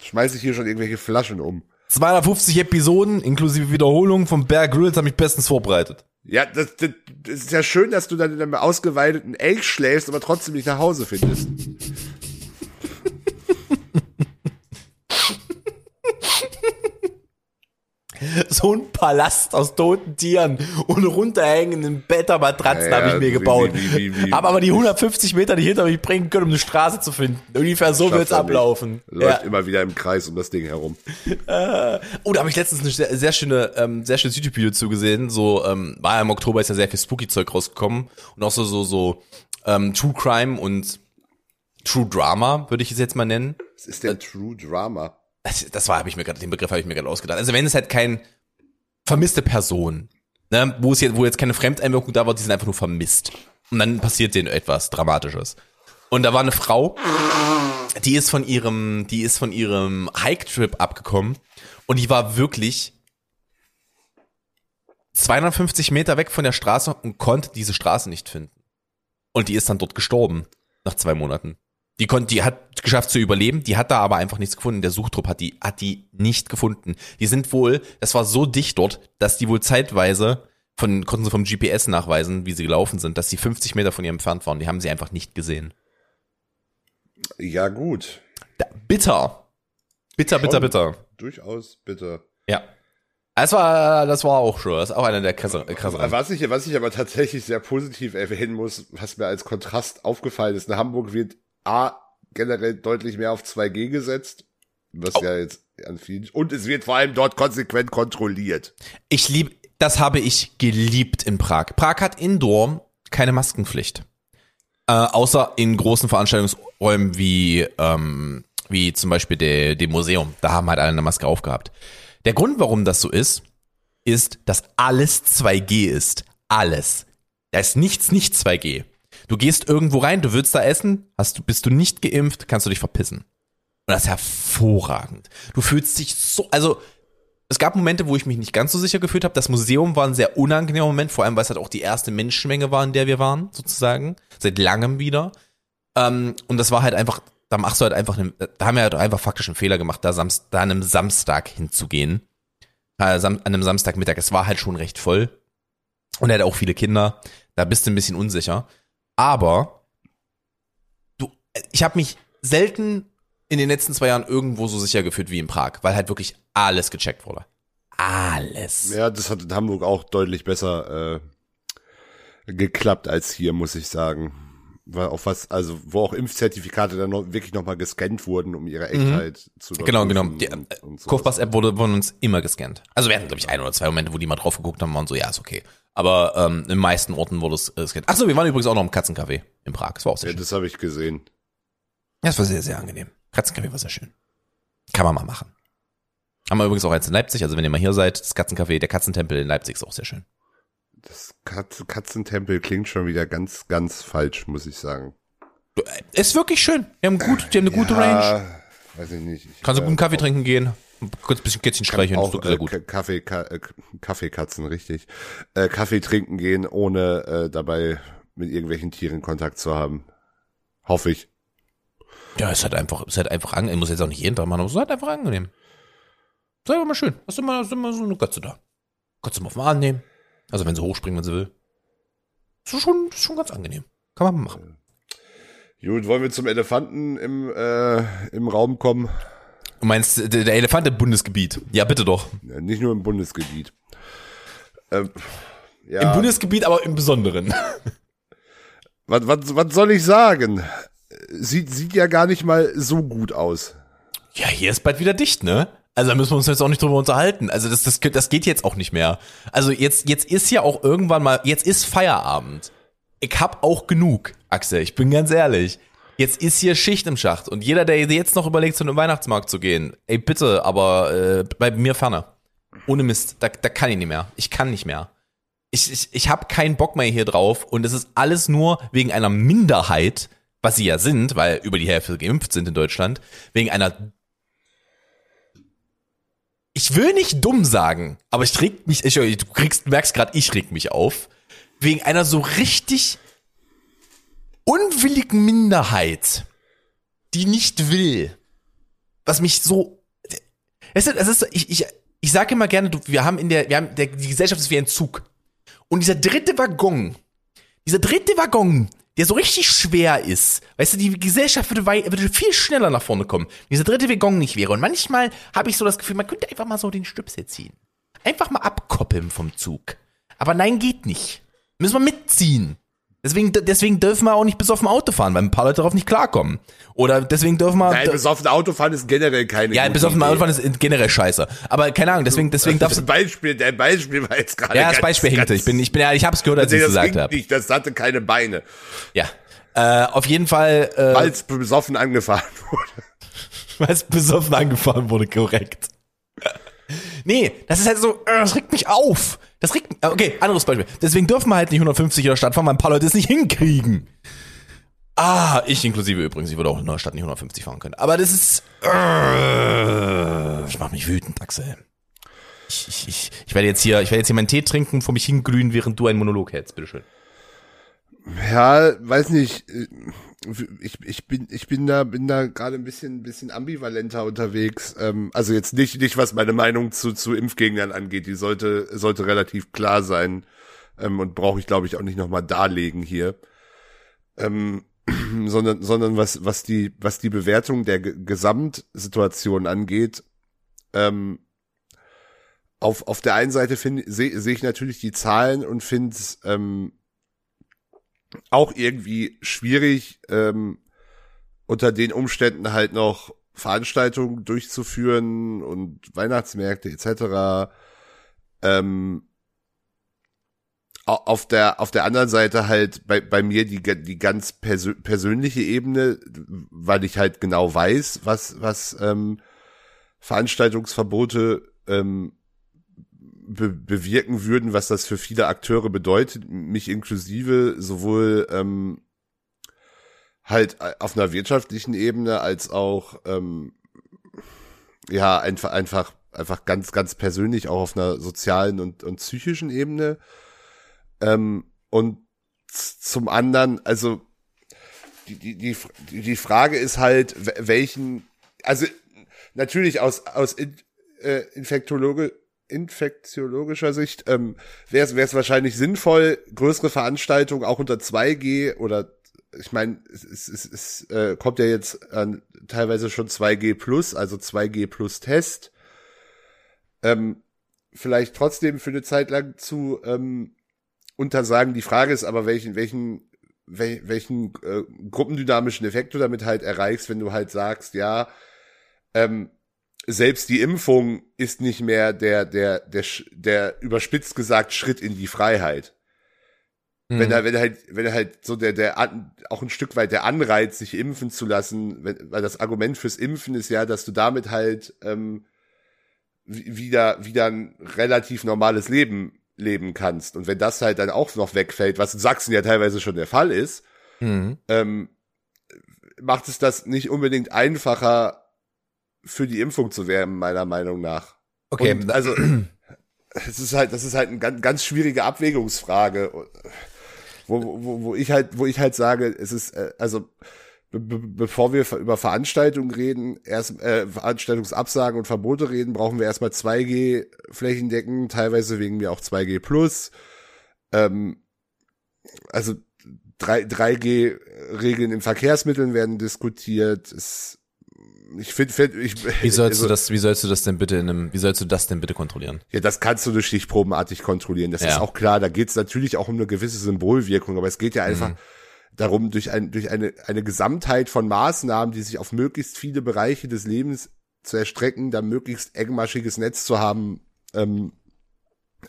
C: Schmeiß ich hier schon irgendwelche Flaschen um.
B: 250 Episoden inklusive Wiederholungen von Bear Grylls haben mich bestens vorbereitet.
C: Ja, das, das, das ist ja schön, dass du dann in einem ausgeweideten Elch schläfst, aber trotzdem nicht nach Hause findest.
B: So ein Palast aus toten Tieren und runterhängenden Beta-Matratzen
C: Ja,
B: habe ich mir
C: wie-
B: gebaut. Habe aber die 150 Meter nicht hinter mich bringen können, um eine Straße zu finden. Ungefähr so
C: er nicht.
B: ablaufen.
C: Läuft
B: Ja.
C: immer wieder im Kreis um das Ding herum.
B: Oh, da habe ich letztens eine sehr, sehr schöne, ähm, sehr schönes YouTube-Video zugesehen. So, ähm, war ja im Oktober ist ja sehr viel Spooky-Zeug rausgekommen und auch so, so, so ähm, True Crime und True Drama, würde ich es jetzt mal nennen.
C: Was ist denn True Drama?
B: Das, das war, habe ich mir gerade, den Begriff habe ich mir gerade ausgedacht. Also wenn es halt kein vermisste Person, ne, wo es jetzt, wo jetzt keine Fremdeinwirkung da war, die sind einfach nur vermisst. Und dann passiert denen etwas Dramatisches. Und da war eine Frau, die ist von ihrem, die ist von ihrem Hike-Trip abgekommen und die war wirklich 250 Meter weg von der Straße und konnte diese Straße nicht finden. Und die ist dann dort gestorben nach zwei Monaten. Die konnte, die hat geschafft zu überleben, die hat da aber einfach nichts gefunden. Der Suchtrupp hat die, hat die nicht gefunden. Die sind wohl, das war so dicht dort, dass die wohl zeitweise von, konnten sie vom GPS nachweisen, wie sie gelaufen sind, dass sie 50 Meter von ihr entfernt waren. Die haben sie einfach nicht gesehen.
C: Ja, gut.
B: Da, bitter. Bitter, bitter,
C: Schon.
B: bitter.
C: Durchaus, bitte.
B: Ja. Das war, das war auch schon, das ist auch einer der krasse, krasse.
C: Was ich, was ich aber tatsächlich sehr positiv erwähnen muss, was mir als Kontrast aufgefallen ist, in Hamburg wird A generell deutlich mehr auf 2G gesetzt, was
B: Oh.
C: ja jetzt an vielen, und es wird vor allem dort konsequent kontrolliert.
B: Ich lieb, das habe ich geliebt in Prag. Prag hat Indoor keine Maskenpflicht. Äh, außer in großen Veranstaltungsräumen wie, ähm, wie zum Beispiel de, dem Museum. Da haben halt alle eine Maske aufgehabt. Der Grund, warum das so ist, ist, dass alles 2G ist. Alles. Da ist nichts nicht 2G. Du gehst irgendwo rein, du willst da essen, hast du, bist du nicht geimpft, kannst du dich verpissen. Und das ist hervorragend. Du fühlst dich so, also es gab Momente, wo ich mich nicht ganz so sicher gefühlt habe. Das Museum war ein sehr unangenehmer Moment, vor allem weil es halt auch die erste Menschenmenge war, in der wir waren, sozusagen. Seit langem wieder. Ähm, und das war halt einfach, da machst du halt einfach, einen, da haben wir halt einfach faktisch einen Fehler gemacht, da, Samst, da an einem Samstag hinzugehen. Äh, Sam, an einem Samstagmittag. Es war halt schon recht voll. Und er hat auch viele Kinder. Da bist du ein bisschen unsicher. Aber du, ich habe mich selten in den letzten zwei Jahren irgendwo so sicher gefühlt wie in Prag, weil halt wirklich alles gecheckt wurde. Alles.
C: Ja, das hat in Hamburg auch deutlich besser äh, geklappt als hier, muss ich sagen. Weil auch was, also wo auch Impfzertifikate dann noch, wirklich nochmal gescannt wurden, um ihre Echtheit zu
B: Genau, genau. Die
C: sowas.
B: Kofpass-App wurde von uns immer gescannt. Also wir hatten, glaube ich, ein oder zwei Momente, wo die mal drauf geguckt haben und so, ja, ist okay. Aber ähm, in den meisten Orten wurde es äh, gescannt. Achso, wir waren übrigens auch noch im Katzencafé in Prag. Das war auch sehr
C: Ja,
B: schön.
C: das habe ich gesehen.
B: Ja, das war sehr, sehr angenehm. Katzencafé war sehr schön. Kann man mal machen. Haben wir übrigens auch eins in Leipzig, also wenn ihr mal hier seid, das Katzencafé, der Katzentempel in Leipzig ist auch sehr schön.
C: Das Katz Katzentempel klingt schon wieder ganz, ganz falsch, muss ich sagen.
B: Ist wirklich schön. Die haben gut, die haben eine gute Range.
C: Weiß ich nicht. Ich,
B: Kannst du
C: äh,
B: guten Kaffee trinken gehen, kurz ein bisschen Kätzchen streicheln, ist
C: auch
B: wirklich sehr
C: äh,
B: gut.
C: Kaffee, Ka äh, Kaffeekatzen, richtig. Äh, Kaffee trinken gehen, ohne äh, dabei mit irgendwelchen Tieren Kontakt zu haben. Hoffe ich.
B: Ja, ist halt einfach, ist halt einfach angenehm. Muss jetzt auch nicht jeden Tag machen, aber es ist halt einfach angenehm. Ist einfach mal schön. Hast du immer, hast du immer so eine Katze da. Kannst du mal auf den Arm nehmen. Also wenn sie hochspringen, wenn sie will. Ist schon, ist schon ganz angenehm. Kann man mal machen.
C: Gut, wollen wir zum Elefanten im, äh, im Raum kommen?
B: Du meinst, der, Elefant im Bundesgebiet? Ja, bitte doch.
C: Nicht nur im Bundesgebiet. Ähm, ja,
B: Im Bundesgebiet, aber im Besonderen.
C: was, was, was soll ich sagen? Sieht, sieht ja gar nicht mal so gut aus.
B: Ja, hier ist bald wieder dicht, ne? Also da müssen wir uns jetzt auch nicht drüber unterhalten. Also das, das, das geht jetzt auch nicht mehr. Also jetzt, jetzt ist ja auch irgendwann mal, jetzt ist Feierabend. Ich hab auch genug, Axel, ich bin ganz ehrlich. Jetzt ist hier Schicht im Schacht und jeder, der jetzt noch überlegt, zu einem Weihnachtsmarkt zu gehen, ey bitte, aber äh, bei mir ferner. Ohne Mist, da, da kann ich nicht mehr. Ich kann nicht mehr. Ich, ich, ich habe keinen Bock mehr hier drauf und es ist alles nur wegen einer Minderheit, was sie ja sind, weil über die Hälfte geimpft sind in Deutschland, wegen einer ich will nicht dumm sagen, aber ich reg mich, ich, du kriegst, merkst gerade, ich reg mich auf, wegen einer so richtig unwilligen Minderheit, die nicht will, was mich so, es ist, es ist, ich, ich, ich sage immer gerne, wir haben in der, wir haben, der, die Gesellschaft ist wie ein Zug. Und dieser dritte Waggon, dieser dritte Waggon, der so richtig schwer ist, weißt du, die Gesellschaft würde, würde viel schneller nach vorne kommen, wenn dieser dritte Waggon nicht wäre. Und manchmal habe ich so das Gefühl, man könnte einfach mal so den Stöpsel ziehen. Einfach mal abkoppeln vom Zug. Aber nein, geht nicht. Müssen wir mitziehen. Deswegen, deswegen dürfen wir auch nicht besoffen Auto fahren, weil ein paar Leute darauf nicht klarkommen. Oder deswegen dürfen wir.
C: Nein, besoffen Autofahren ist generell keine
B: ja, besoffen
C: Idee.
B: Autofahren ist generell scheiße. Aber keine Ahnung, deswegen, deswegen darfst du.
C: Beispiel, der Beispiel war jetzt gerade
B: Ja, das
C: ganz-
B: Beispiel hinkt.
C: ganz-
B: Ich bin, ich bin, ja, ich habe es gehört, als ich es
C: das
B: gesagt habe.
C: nicht, das hatte keine Beine,
B: Ja. Äh, auf jeden Fall, äh,
C: weil es besoffen angefahren wurde.
B: weil es besoffen angefahren wurde, korrekt. Nee, das ist halt so, äh, das regt mich auf. Das regt mich, okay, anderes Beispiel. Deswegen dürfen wir halt nicht 150 in der Stadt fahren, weil ein paar Leute es nicht hinkriegen. Ah, ich inklusive übrigens, ich würde auch in der Stadt nicht 150 fahren können. Aber das ist, äh, das macht mich wütend, Axel. Ich, ich, ich, ich werde jetzt hier, ich werde jetzt hier meinen Tee trinken, vor mich hinglühen, während du einen Monolog hältst, bitteschön.
C: Ja, weiß nicht. Ich, ich bin, ich bin da, bin da gerade ein bisschen, bisschen ambivalenter unterwegs. Ähm, also jetzt nicht, nicht was meine Meinung zu, zu Impfgegnern angeht. Die sollte, sollte relativ klar sein. Ähm, und brauche ich, glaube ich, auch nicht nochmal darlegen hier. Ähm, sondern, sondern was, was die, was die Bewertung der Ge- Gesamtsituation angeht, ähm, auf, auf der einen Seite finde sehe seh ich natürlich die Zahlen und finde ähm, auch irgendwie schwierig, ähm, unter den Umständen halt noch Veranstaltungen durchzuführen und Weihnachtsmärkte etc. Ähm, au- auf der auf der anderen Seite halt bei bei mir die die ganz persö persönliche Ebene, weil ich halt genau weiß, was was ähm, Veranstaltungsverbote ähm, be bewirken würden, was das für viele Akteure bedeutet, mich inklusive, sowohl ähm, halt auf einer wirtschaftlichen Ebene als auch ähm, ja einfach einfach einfach ganz ganz persönlich auch auf einer sozialen und und psychischen Ebene. Ähm, und zum anderen also die die die die Frage ist halt welchen also natürlich aus aus in, äh, Infektologe infektiologischer Sicht ähm, wäre es wahrscheinlich sinnvoll größere Veranstaltungen auch unter 2G oder ich meine es, es, es, äh, kommt ja jetzt an teilweise schon 2G plus also 2G plus Test. Ähm, vielleicht trotzdem für eine Zeit lang zu ähm, untersagen. Die Frage ist aber welchen welchen wel, welchen äh, gruppendynamischen Effekt du damit halt erreichst wenn du halt sagst ja ähm, selbst die Impfung ist nicht mehr der, der, der, der überspitzt gesagt Schritt in die Freiheit. Wenn er, wenn er halt, wenn er halt so der, der, auch ein Stück weit der Anreiz, sich impfen zu lassen, wenn, weil das Argument fürs Impfen ist ja, dass du damit halt, ähm, wieder, wieder ein relativ normales Leben leben kannst. Und wenn das halt dann auch noch wegfällt, was in Sachsen ja teilweise schon der Fall ist,
B: Mhm.
C: ähm, macht es das nicht unbedingt einfacher für die Impfung zu werden, meiner Meinung nach.
B: Okay,
C: Und, also es ist halt, das ist halt eine ganz, ganz schwierige Abwägungsfrage, wo, wo, wo ich halt, wo ich halt sage, es ist, äh, also be be bevor wir über Veranstaltungen reden, erst äh, Veranstaltungsabsagen und Verbote reden, brauchen wir erstmal 2G flächendeckend, teilweise wegen mir auch 2G plus. Ähm, also 3, 3G-Regeln in Verkehrsmitteln werden diskutiert. Es, ich finde, find, ich,
B: wie sollst
C: also-
B: du das, wie sollst du das denn bitte in einem, wie sollst du das denn bitte kontrollieren?
C: Ja, das kannst du nur stichprobenartig kontrollieren. Das
B: Ja.
C: ist auch klar. Da geht es natürlich auch um eine gewisse Symbolwirkung, aber es geht ja einfach
B: Mhm.
C: darum, durch, ein, durch eine, eine Gesamtheit von Maßnahmen, die sich auf möglichst viele Bereiche des Lebens zu erstrecken, da möglichst engmaschiges Netz zu haben ähm,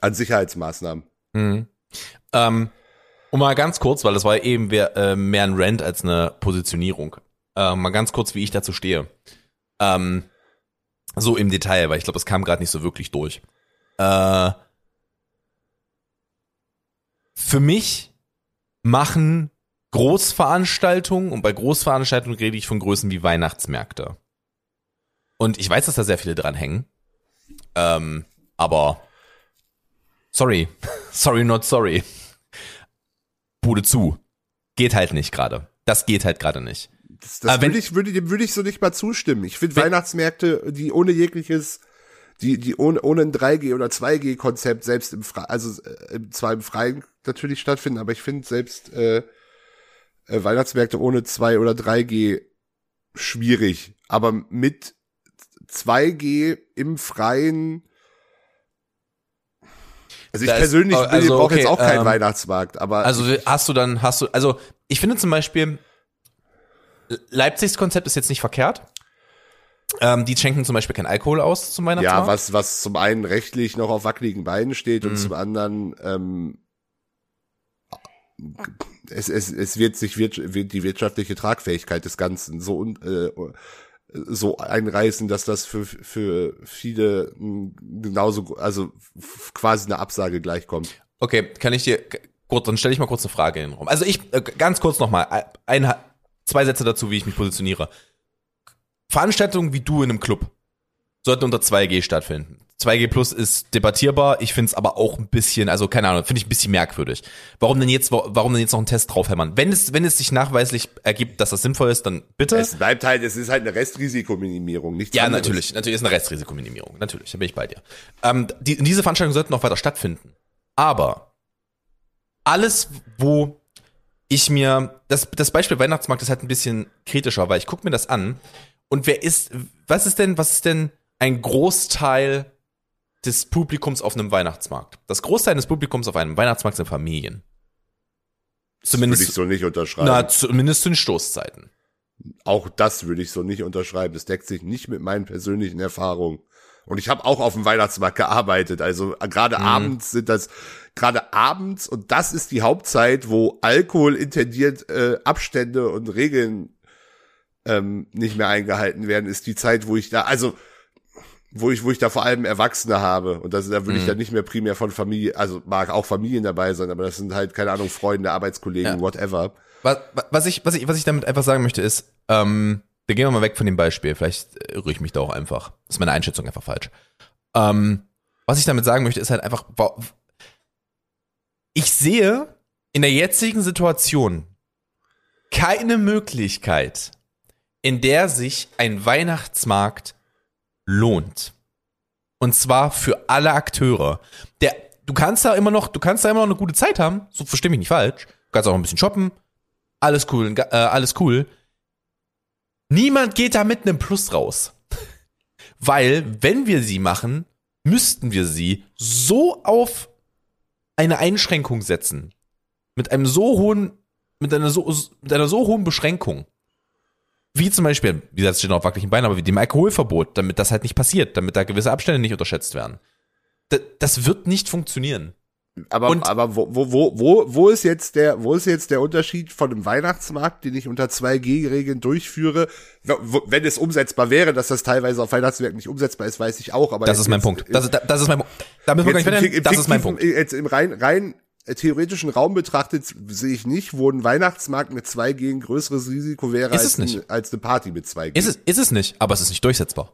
C: an Sicherheitsmaßnahmen.
B: Mhm. Ähm, und mal ganz kurz, weil das war eben mehr, äh, mehr ein Rant als eine Positionierung. Äh, mal ganz kurz, wie ich dazu stehe. Ähm, so im Detail, weil ich glaube, das kam gerade nicht so wirklich durch. Äh, für mich machen Großveranstaltungen, und bei Großveranstaltungen rede ich von Größen wie Weihnachtsmärkte. Und ich weiß, dass da sehr viele dran hängen. Ähm, aber sorry, sorry, not sorry. Bude zu. Geht halt nicht gerade. Das geht halt gerade nicht.
C: Das, das
B: wenn-
C: würde ich, würde, dem würde ich so nicht mal zustimmen. Ich finde Weihnachtsmärkte, die ohne jegliches, die, die ohne, ohne ein 3G oder 2G-Konzept selbst im Fre also äh, zwar im Freien natürlich stattfinden, aber ich finde selbst äh, äh, Weihnachtsmärkte ohne 2 oder 3G schwierig. Aber mit 2G im Freien also ich
B: Da
C: persönlich
B: also,
C: brauche jetzt
B: okay,
C: auch keinen
B: ähm,
C: Weihnachtsmarkt, aber
B: Also hast du dann, hast du, also ich finde zum Beispiel, Leipzigs Konzept ist jetzt nicht verkehrt. Ähm, die schenken zum Beispiel keinen Alkohol aus zum Weihnachtsmarkt.
C: Ja, was, was zum einen rechtlich noch auf wackeligen Beinen steht
B: Mhm.
C: und zum anderen ähm, es, es, es wird sich wird, wird die wirtschaftliche Tragfähigkeit des Ganzen so äh, so einreißen, dass das für für viele genauso also quasi eine Absage gleichkommt.
B: Okay, kann ich dir kurz, dann stelle ich mal kurz eine Frage in den Raum. Also ich äh, ganz kurz nochmal, ein, zwei Sätze dazu, wie ich mich positioniere. Veranstaltungen wie du in einem Club sollten unter 2G stattfinden. 2G Plus ist debattierbar, ich finde es aber auch ein bisschen, also keine Ahnung, finde ich ein bisschen merkwürdig. Warum denn jetzt, warum denn jetzt noch einen Test draufhämmern? Wenn es, wenn es sich nachweislich ergibt, dass das sinnvoll ist, dann bitte.
C: Es bleibt halt, es ist halt eine Resrisikominimierung, nichts
B: Ja,
C: anderes.
B: natürlich. Natürlich ist eine Restrisikominimierung. Natürlich, da bin ich bei dir. Ähm, die, diese Veranstaltungen sollten noch weiter stattfinden. Aber alles, wo ich mir, das, das Beispiel Weihnachtsmarkt ist halt ein bisschen kritischer, weil ich gucke mir das an und wer ist, was ist denn, was ist denn ein Großteil des Publikums auf einem Weihnachtsmarkt? Das Großteil des Publikums auf einem Weihnachtsmarkt sind Familien.
C: Das würde ich
B: Zumindest,
C: so nicht unterschreiben.
B: na, zumindest zu den Stoßzeiten.
C: Auch das würde ich so nicht unterschreiben. Das deckt sich nicht mit meinen persönlichen Erfahrungen. Und ich habe auch auf dem Weihnachtsmarkt gearbeitet. Also äh, gerade
B: Mhm.
C: abends sind das gerade abends und das ist die Hauptzeit, wo Alkohol intendiert äh, Abstände und Regeln ähm, nicht mehr eingehalten werden, ist die Zeit, wo ich da also wo ich wo ich da vor allem Erwachsene habe und das, da würde ich
B: Mhm.
C: dann nicht mehr primär von Familie, also mag auch Familien dabei sein, aber das sind halt keine Ahnung Freunde, Arbeitskollegen,
B: Ja.
C: whatever.
B: Was, was, ich, was, ich, was ich damit einfach sagen möchte ist, ähm, wir gehen mal weg von dem Beispiel, vielleicht äh, irre ich mich da auch einfach. Ist meine Einschätzung einfach falsch. Ähm, was ich damit sagen möchte, ist halt einfach, ich sehe in der jetzigen Situation keine Möglichkeit, in der sich ein Weihnachtsmarkt lohnt. Und zwar für alle Akteure. Der, du kannst da immer noch, du kannst da immer noch eine gute Zeit haben, so versteh mich nicht falsch. Du kannst auch ein bisschen shoppen, alles cool, äh, alles cool. Niemand geht da mit einem Plus raus. Weil, wenn wir sie machen, müssten wir sie so auf eine Einschränkung setzen. Mit einem so hohen, mit einer so, mit einer so hohen Beschränkung. Wie zum Beispiel, wie gesagt, es steht auf wackeligen Beinen, aber wie dem Alkoholverbot, damit das halt nicht passiert, damit da gewisse Abstände nicht unterschätzt werden. D das wird nicht funktionieren.
C: Aber,
B: Und-
C: aber wo, wo, wo, wo, wo ist jetzt der, wo ist jetzt der Unterschied von einem Weihnachtsmarkt, den ich unter 2G-Regeln durchführe? Wenn es umsetzbar wäre, dass das teilweise auf Weihnachtsmärkten nicht umsetzbar ist, weiß ich auch, aber.
B: Das ist mein
C: jetzt-
B: Punkt. Das, ist- das ist mein Punkt. Da müssen wir gar nicht
C: im
B: Das ist mein Punkt.
C: Jetzt im rein, rein äh, theoretischen Raum betrachtet sehe ich nicht, wo ein Weihnachtsmarkt mit 2G ein größeres Risiko wäre als, ein, als eine Party mit 2G.
B: Ist es, ist es nicht, aber es ist nicht durchsetzbar.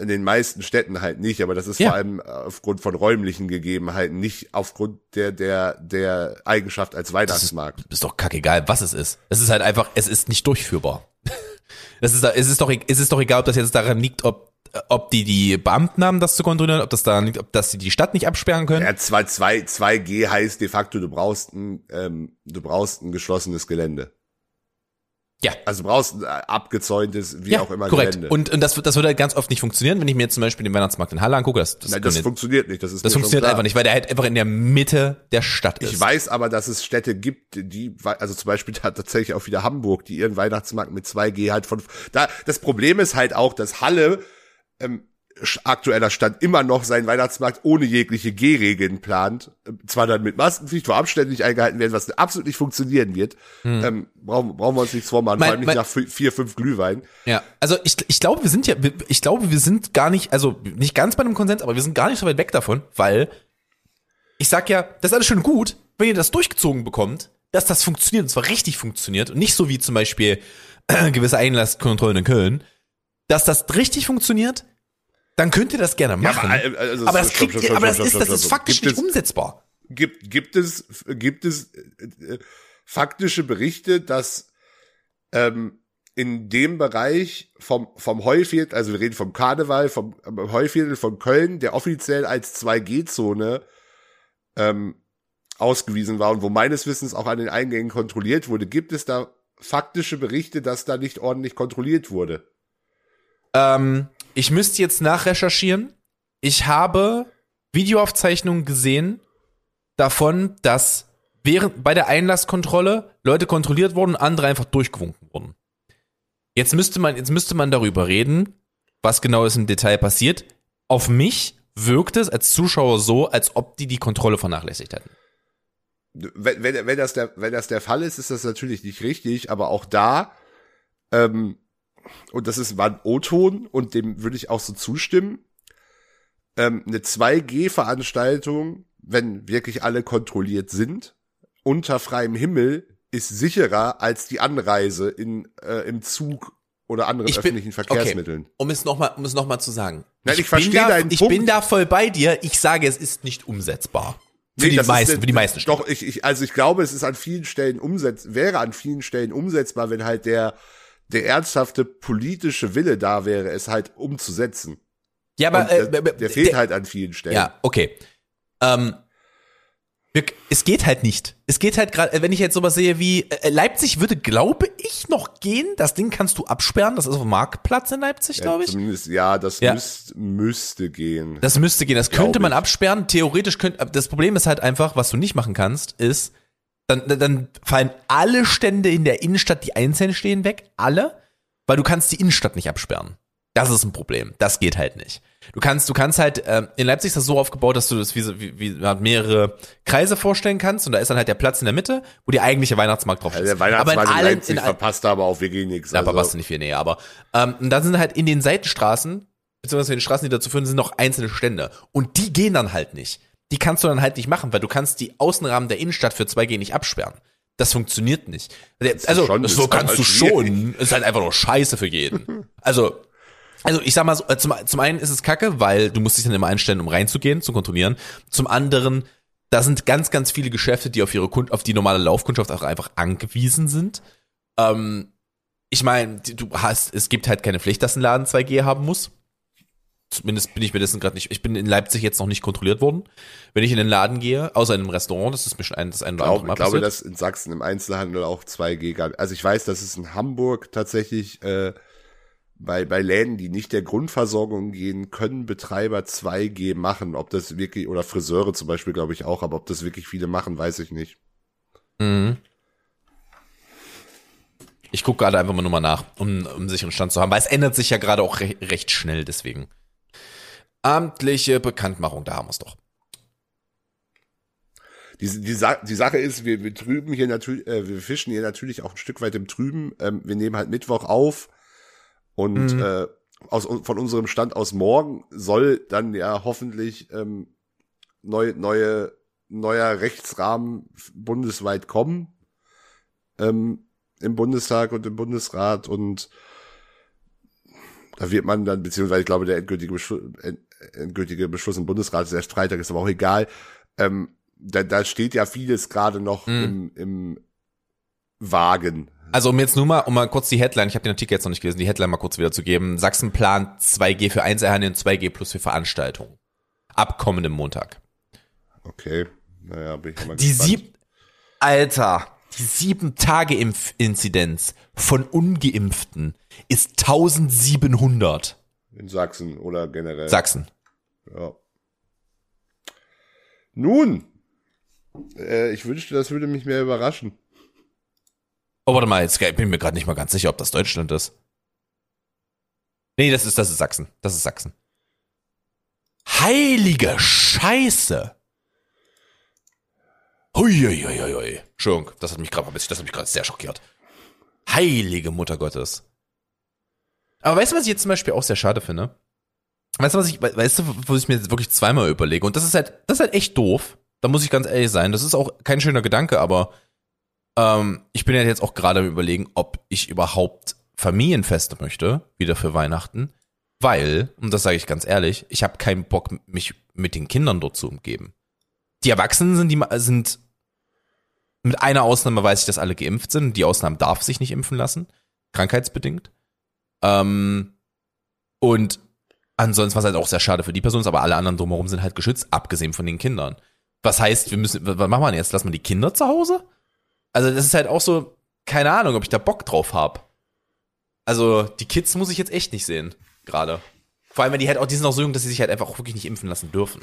C: In den meisten Städten halt nicht, aber das ist
B: Ja.
C: vor allem aufgrund von räumlichen Gegebenheiten, nicht aufgrund der, der, der Eigenschaft als Weihnachtsmarkt.
B: Ist doch kackegal, was es ist. Es ist halt einfach, es ist nicht durchführbar. Das ist, es ist doch, e- es ist doch egal, ob das jetzt daran liegt, ob, ob die die Beamten haben, das zu kontrollieren, ob das daran liegt, ob das sie die Stadt nicht absperren können.
C: Ja, 2, 2, 2G heißt de facto, du brauchst ein, ähm, du brauchst ein geschlossenes Gelände.
B: Ja.
C: Also du brauchst ein äh, abgezäuntes, wie
B: ja,
C: auch immer,
B: korrekt.
C: Gelände.
B: Und, und das, wird- das würde halt ganz oft nicht funktionieren, wenn ich mir jetzt zum Beispiel den Weihnachtsmarkt in Halle angucke. Das, das,
C: Nein, das funktioniert nicht. Das ist
B: das funktioniert einfach nicht, weil der halt einfach in der Mitte der Stadt ist.
C: Ich weiß aber, dass es Städte gibt, die, also zum Beispiel tatsächlich auch wieder Hamburg, die ihren Weihnachtsmarkt mit 2G halt von, da, das Problem ist halt auch, dass Halle, ähm, aktueller Stand immer noch seinen Weihnachtsmarkt ohne jegliche G-Regeln plant. Zwar dann mit Maskenpflicht, wo Abstände nicht eingehalten werden, was absolut nicht funktionieren wird. Ähm, brauchen, brauchen wir uns nichts vormachen,
B: Mein-
C: vor allem nicht
B: mein-
C: nach vi- vier, fünf Glühwein.
B: Ja, also ich, ich glaube, wir sind ja, ich glaube, wir sind gar nicht, also nicht ganz bei einem Konsens, aber wir sind gar nicht so weit weg davon, weil ich sag ja, das ist alles schön gut, wenn ihr das durchgezogen bekommt, dass das funktioniert, und zwar richtig funktioniert und nicht so wie zum Beispiel gewisse Einlasskontrollen in Köln, dass das richtig funktioniert, dann könnt ihr das gerne machen.
C: aber, äh, also,
B: aber das
C: stopp,
B: kriegt
C: stopp,
B: ihr,
C: stopp,
B: aber das ist, das ist faktisch
C: Gibt
B: nicht
C: es-
B: umsetzbar.
C: Gibt, gibt es, gibt es äh, faktische Berichte, dass ähm, in dem Bereich vom, vom Heuviertel, also wir reden vom Karneval, vom ähm, Heuviertel von Köln, der offiziell als 2G-Zone ähm, ausgewiesen war und wo meines Wissens auch an den Eingängen kontrolliert wurde, gibt es da faktische Berichte, dass da nicht ordentlich kontrolliert wurde?
B: Ähm, ich müsste jetzt nachrecherchieren. Ich habe Videoaufzeichnungen gesehen davon, dass während bei der Einlasskontrolle Leute kontrolliert wurden, andere einfach durchgewunken wurden. Jetzt müsste man, jetzt müsste man darüber reden, was genau ist im Detail passiert. Auf mich wirkt es als Zuschauer so, als ob die die Kontrolle vernachlässigt hätten.
C: wenn, wenn, wenn, das der, wenn das der Fall ist, ist das natürlich nicht richtig, aber auch da, ähm, und das ist war ein O-Ton und dem würde ich auch so zustimmen, ähm, eine 2G-Veranstaltung, wenn wirklich alle kontrolliert sind, unter freiem Himmel, ist sicherer als die Anreise in, äh, im Zug oder anderen
B: Ich bin-
C: öffentlichen Verkehrsmitteln.
B: Um es nochmal, um es zu sagen.
C: Nein, ich
B: bin
C: verstehe
B: da,
C: deinen
B: Ich
C: Punkt.
B: bin da voll bei dir. Ich sage, es ist nicht umsetzbar. Für
C: Nee,
B: die
C: ist
B: meisten,
C: eine-
B: für die meisten Städte.
C: Doch, ich, ich, also ich glaube, es ist an vielen Stellen umsetz, wäre an vielen Stellen umsetzbar, wenn halt der, der ernsthafte politische Wille da wäre, es halt umzusetzen.
B: Ja, aber äh,
C: der,
B: äh,
C: der fehlt
B: der-
C: halt an vielen Stellen.
B: Ja, okay. Ähm, wir, es geht halt nicht. Es geht halt gerade, wenn ich jetzt sowas sehe wie äh, Leipzig würde, glaube ich, noch gehen. Das Ding kannst du absperren. Das ist auf dem Marktplatz in Leipzig,
C: Ja,
B: glaube ich.
C: Zumindest, ja, das
B: Ja.
C: Müsst, müsste gehen.
B: Das müsste gehen. Das könnte man
C: ich.
B: absperren. Theoretisch könnte. Das Problem ist halt einfach, was du nicht machen kannst, ist, dann, dann- fallen alle Stände in der Innenstadt, die einzeln stehen, weg. Alle. Weil du kannst die Innenstadt nicht absperren. Das ist ein Problem. Das geht halt nicht. Du kannst, du kannst halt, ähm, in Leipzig ist das so aufgebaut, dass du das wie, wie, wie mehrere Kreise vorstellen kannst und da ist dann halt der Platz in der Mitte, wo die eigentliche Weihnachtsmarkt drauf ist.
C: der Weihnachtsmarkt in,
B: allen-
C: Leipzig
B: in
C: verpasst aber auch wirklich nichts.
B: da
C: Also,
B: verpasst du nicht viel näher, aber ähm, und dann sind halt in den Seitenstraßen, beziehungsweise in den Straßen, die dazu führen, sind noch einzelne Stände. Und die gehen dann halt nicht. Die kannst du dann halt nicht machen, weil du kannst die Außenrahmen der Innenstadt für 2G nicht absperren. Das funktioniert nicht. Also,
C: schon-
B: so kannst
C: aber
B: du schon. Ist halt einfach nur scheiße für jeden. Also, also ich sag mal so, äh, zum, zum einen ist es kacke, weil du musst dich dann immer einstellen, um reinzugehen, zu kontrollieren. Zum anderen, da sind ganz, ganz viele Geschäfte, die auf ihre Kund auf die normale Laufkundschaft auch einfach angewiesen sind. Ähm, ich meine, du hast, es gibt halt keine Pflicht, dass ein Laden 2G haben muss. Zumindest bin ich mir dessen gerade nicht. Ich bin in Leipzig jetzt noch nicht kontrolliert worden. Wenn ich in den Laden gehe, außer in einem Restaurant, das ist mir schon ein, das ein oder andere Mal
C: ich glaube, dass in Sachsen im Einzelhandel auch 2G gab. Also ich weiß, dass es in Hamburg tatsächlich äh, bei, bei Läden, die nicht der Grundversorgung gehen, können Betreiber 2G machen. Ob das wirklich, oder Friseure zum Beispiel, glaube ich auch, aber ob das wirklich viele machen, weiß ich nicht.
B: Mhm. Ich gucke gerade einfach mal nur mal nach, um, um sicheren Stand zu haben, weil es ändert sich ja gerade auch re recht schnell, deswegen. Amtliche Bekanntmachung, da haben wir es doch.
C: die, die, Sa die Sache ist, wir, wir trüben hier natürlich, äh, wir fischen hier natürlich auch ein Stück weit im Trüben. Ähm, wir nehmen halt Mittwoch auf und
B: Mhm.
C: äh, aus, von unserem Stand aus morgen soll dann ja hoffentlich ähm, neu, neue, neuer Rechtsrahmen bundesweit kommen ähm, im Bundestag und im Bundesrat und da wird man dann, beziehungsweise ich glaube, der endgültige Beschluss, end, endgültige Beschluss im Bundesrat ist erst Freitag, ist aber auch egal. Ähm, da, da steht ja vieles gerade noch im, im Wagen.
B: Also um jetzt nur mal, um mal kurz die Headline, ich habe den Artikel jetzt noch nicht gelesen, die Headline mal kurz wiederzugeben. Sachsen plant 2G für Einzelhandel und 2G plus für Veranstaltungen. Ab kommendem Montag.
C: Okay, naja, bin ich mal
B: Die sieb, Alter, die sieben Tage Impfinzidenz von Ungeimpften ist 1700.
C: In Sachsen oder generell.
B: Sachsen.
C: Ja. Nun, äh, ich wünschte, das würde mich mehr überraschen.
B: Oh, warte mal, jetzt ich bin mir gerade nicht mal ganz sicher, ob das Deutschland ist. Nee, das ist, das ist Sachsen. Das ist Sachsen. Heilige Scheiße. Huiuiuiui. Entschuldigung, das hat mich gerade das hat mich gerade sehr schockiert. Heilige Mutter Gottes. Aber weißt du, was ich jetzt zum Beispiel auch sehr schade finde? Weißt du, was ich, we- weißt du, wo ich mir jetzt wirklich zweimal überlege? Und das ist halt, das ist halt echt doof. Da muss ich ganz ehrlich sein. Das ist auch kein schöner Gedanke, aber ähm, ich bin ja jetzt auch gerade am überlegen, ob ich überhaupt Familienfeste möchte, wieder für Weihnachten. Weil, und das sage ich ganz ehrlich, ich habe keinen Bock, mich mit den Kindern dort zu umgeben. Die Erwachsenen sind, die sind mit einer Ausnahme weiß ich, dass alle geimpft sind. Die Ausnahme darf sich nicht impfen lassen, krankheitsbedingt. Ähm, und ansonsten was halt auch sehr schade für die Person aber alle anderen drumherum sind halt geschützt, abgesehen von den Kindern. Was heißt, wir müssen, was machen wir jetzt? Lassen wir die Kinder zu Hause? Also das ist halt auch so, keine Ahnung, ob ich da Bock drauf hab. Also die Kids muss ich jetzt echt nicht sehen, gerade. Vor allem, wenn die halt auch, die sind auch so jung, dass sie sich halt einfach auch wirklich nicht impfen lassen dürfen.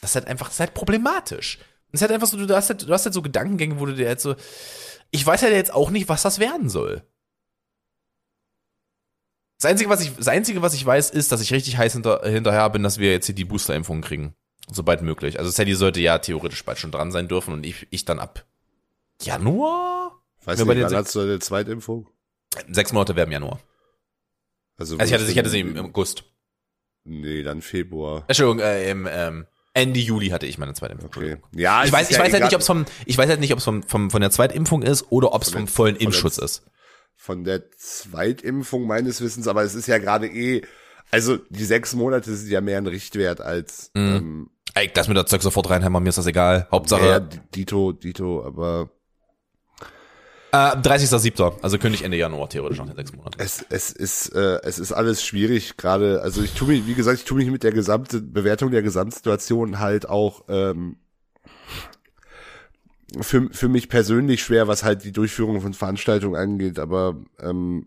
B: Das ist halt einfach, das ist halt problematisch. Das ist halt einfach so, du hast halt, du hast halt so Gedankengänge, wo du dir halt so, ich weiß halt jetzt auch nicht, was das werden soll. Das Einzige, was ich, das Einzige, was ich weiß, ist, dass ich richtig heiß hinter, hinterher bin, dass wir jetzt hier die Booster-Impfung kriegen. Sobald möglich. Also Sadie sollte ja theoretisch bald schon dran sein dürfen und ich, ich dann ab Januar?
C: Weißt
B: Ja,
C: du,
B: bei den
C: wann hast du eine Zweitimpfung?
B: Sechs Monate wäre im Januar.
C: Also,
B: Also ich hatte, ich hatte sie im, im August.
C: Nee, dann Februar.
B: Entschuldigung, äh, im ähm, Ende Juli hatte ich meine zweite Impfung.
C: Okay. Ja,
B: Ich weiß, ich
C: ja
B: weiß halt nicht, ob es vom, ich weiß halt nicht, ob es vom, vom, von der Zweitimpfung ist oder ob es vom vollen Impfschutz ist.
C: Von der Zweitimpfung meines Wissens, aber es ist ja gerade eh, also die sechs Monate sind ja mehr ein Richtwert als
B: Mhm.
C: ähm,
B: Ey, das mit der Zeug sofort reinhämmern, mir ist das egal. Hauptsache,
C: ja, Dito, Dito, aber
B: äh, 30.07. Also könnte ich Ende Januar theoretisch nach den sechs Monaten.
C: es, es ist, äh, es ist alles schwierig gerade. Also ich tue mich, wie gesagt, ich tue mich mit der gesamten Bewertung der Gesamtsituation halt auch ähm, für, für mich persönlich schwer, was halt die Durchführung von Veranstaltungen angeht, aber ähm,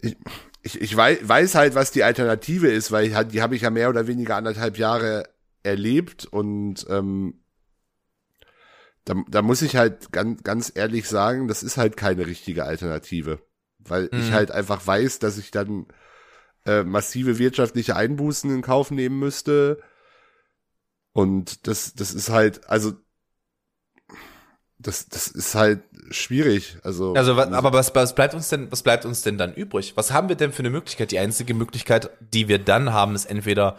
C: ich, ich, ich weiß, weiß halt, was die Alternative ist, weil ich, die habe ich ja mehr oder weniger anderthalb Jahre erlebt und ähm, da, da muss ich halt ganz, ganz ehrlich sagen, das ist halt keine richtige Alternative, weil ich
B: Mhm.
C: halt einfach weiß, dass ich dann äh, massive wirtschaftliche Einbußen in Kauf nehmen müsste und das, das ist halt, also das, das ist halt schwierig. Also,
B: Also, wa- aber was, was bleibt uns denn, was bleibt uns denn dann übrig? Was haben wir denn für eine Möglichkeit? Die einzige Möglichkeit, die wir dann haben, ist entweder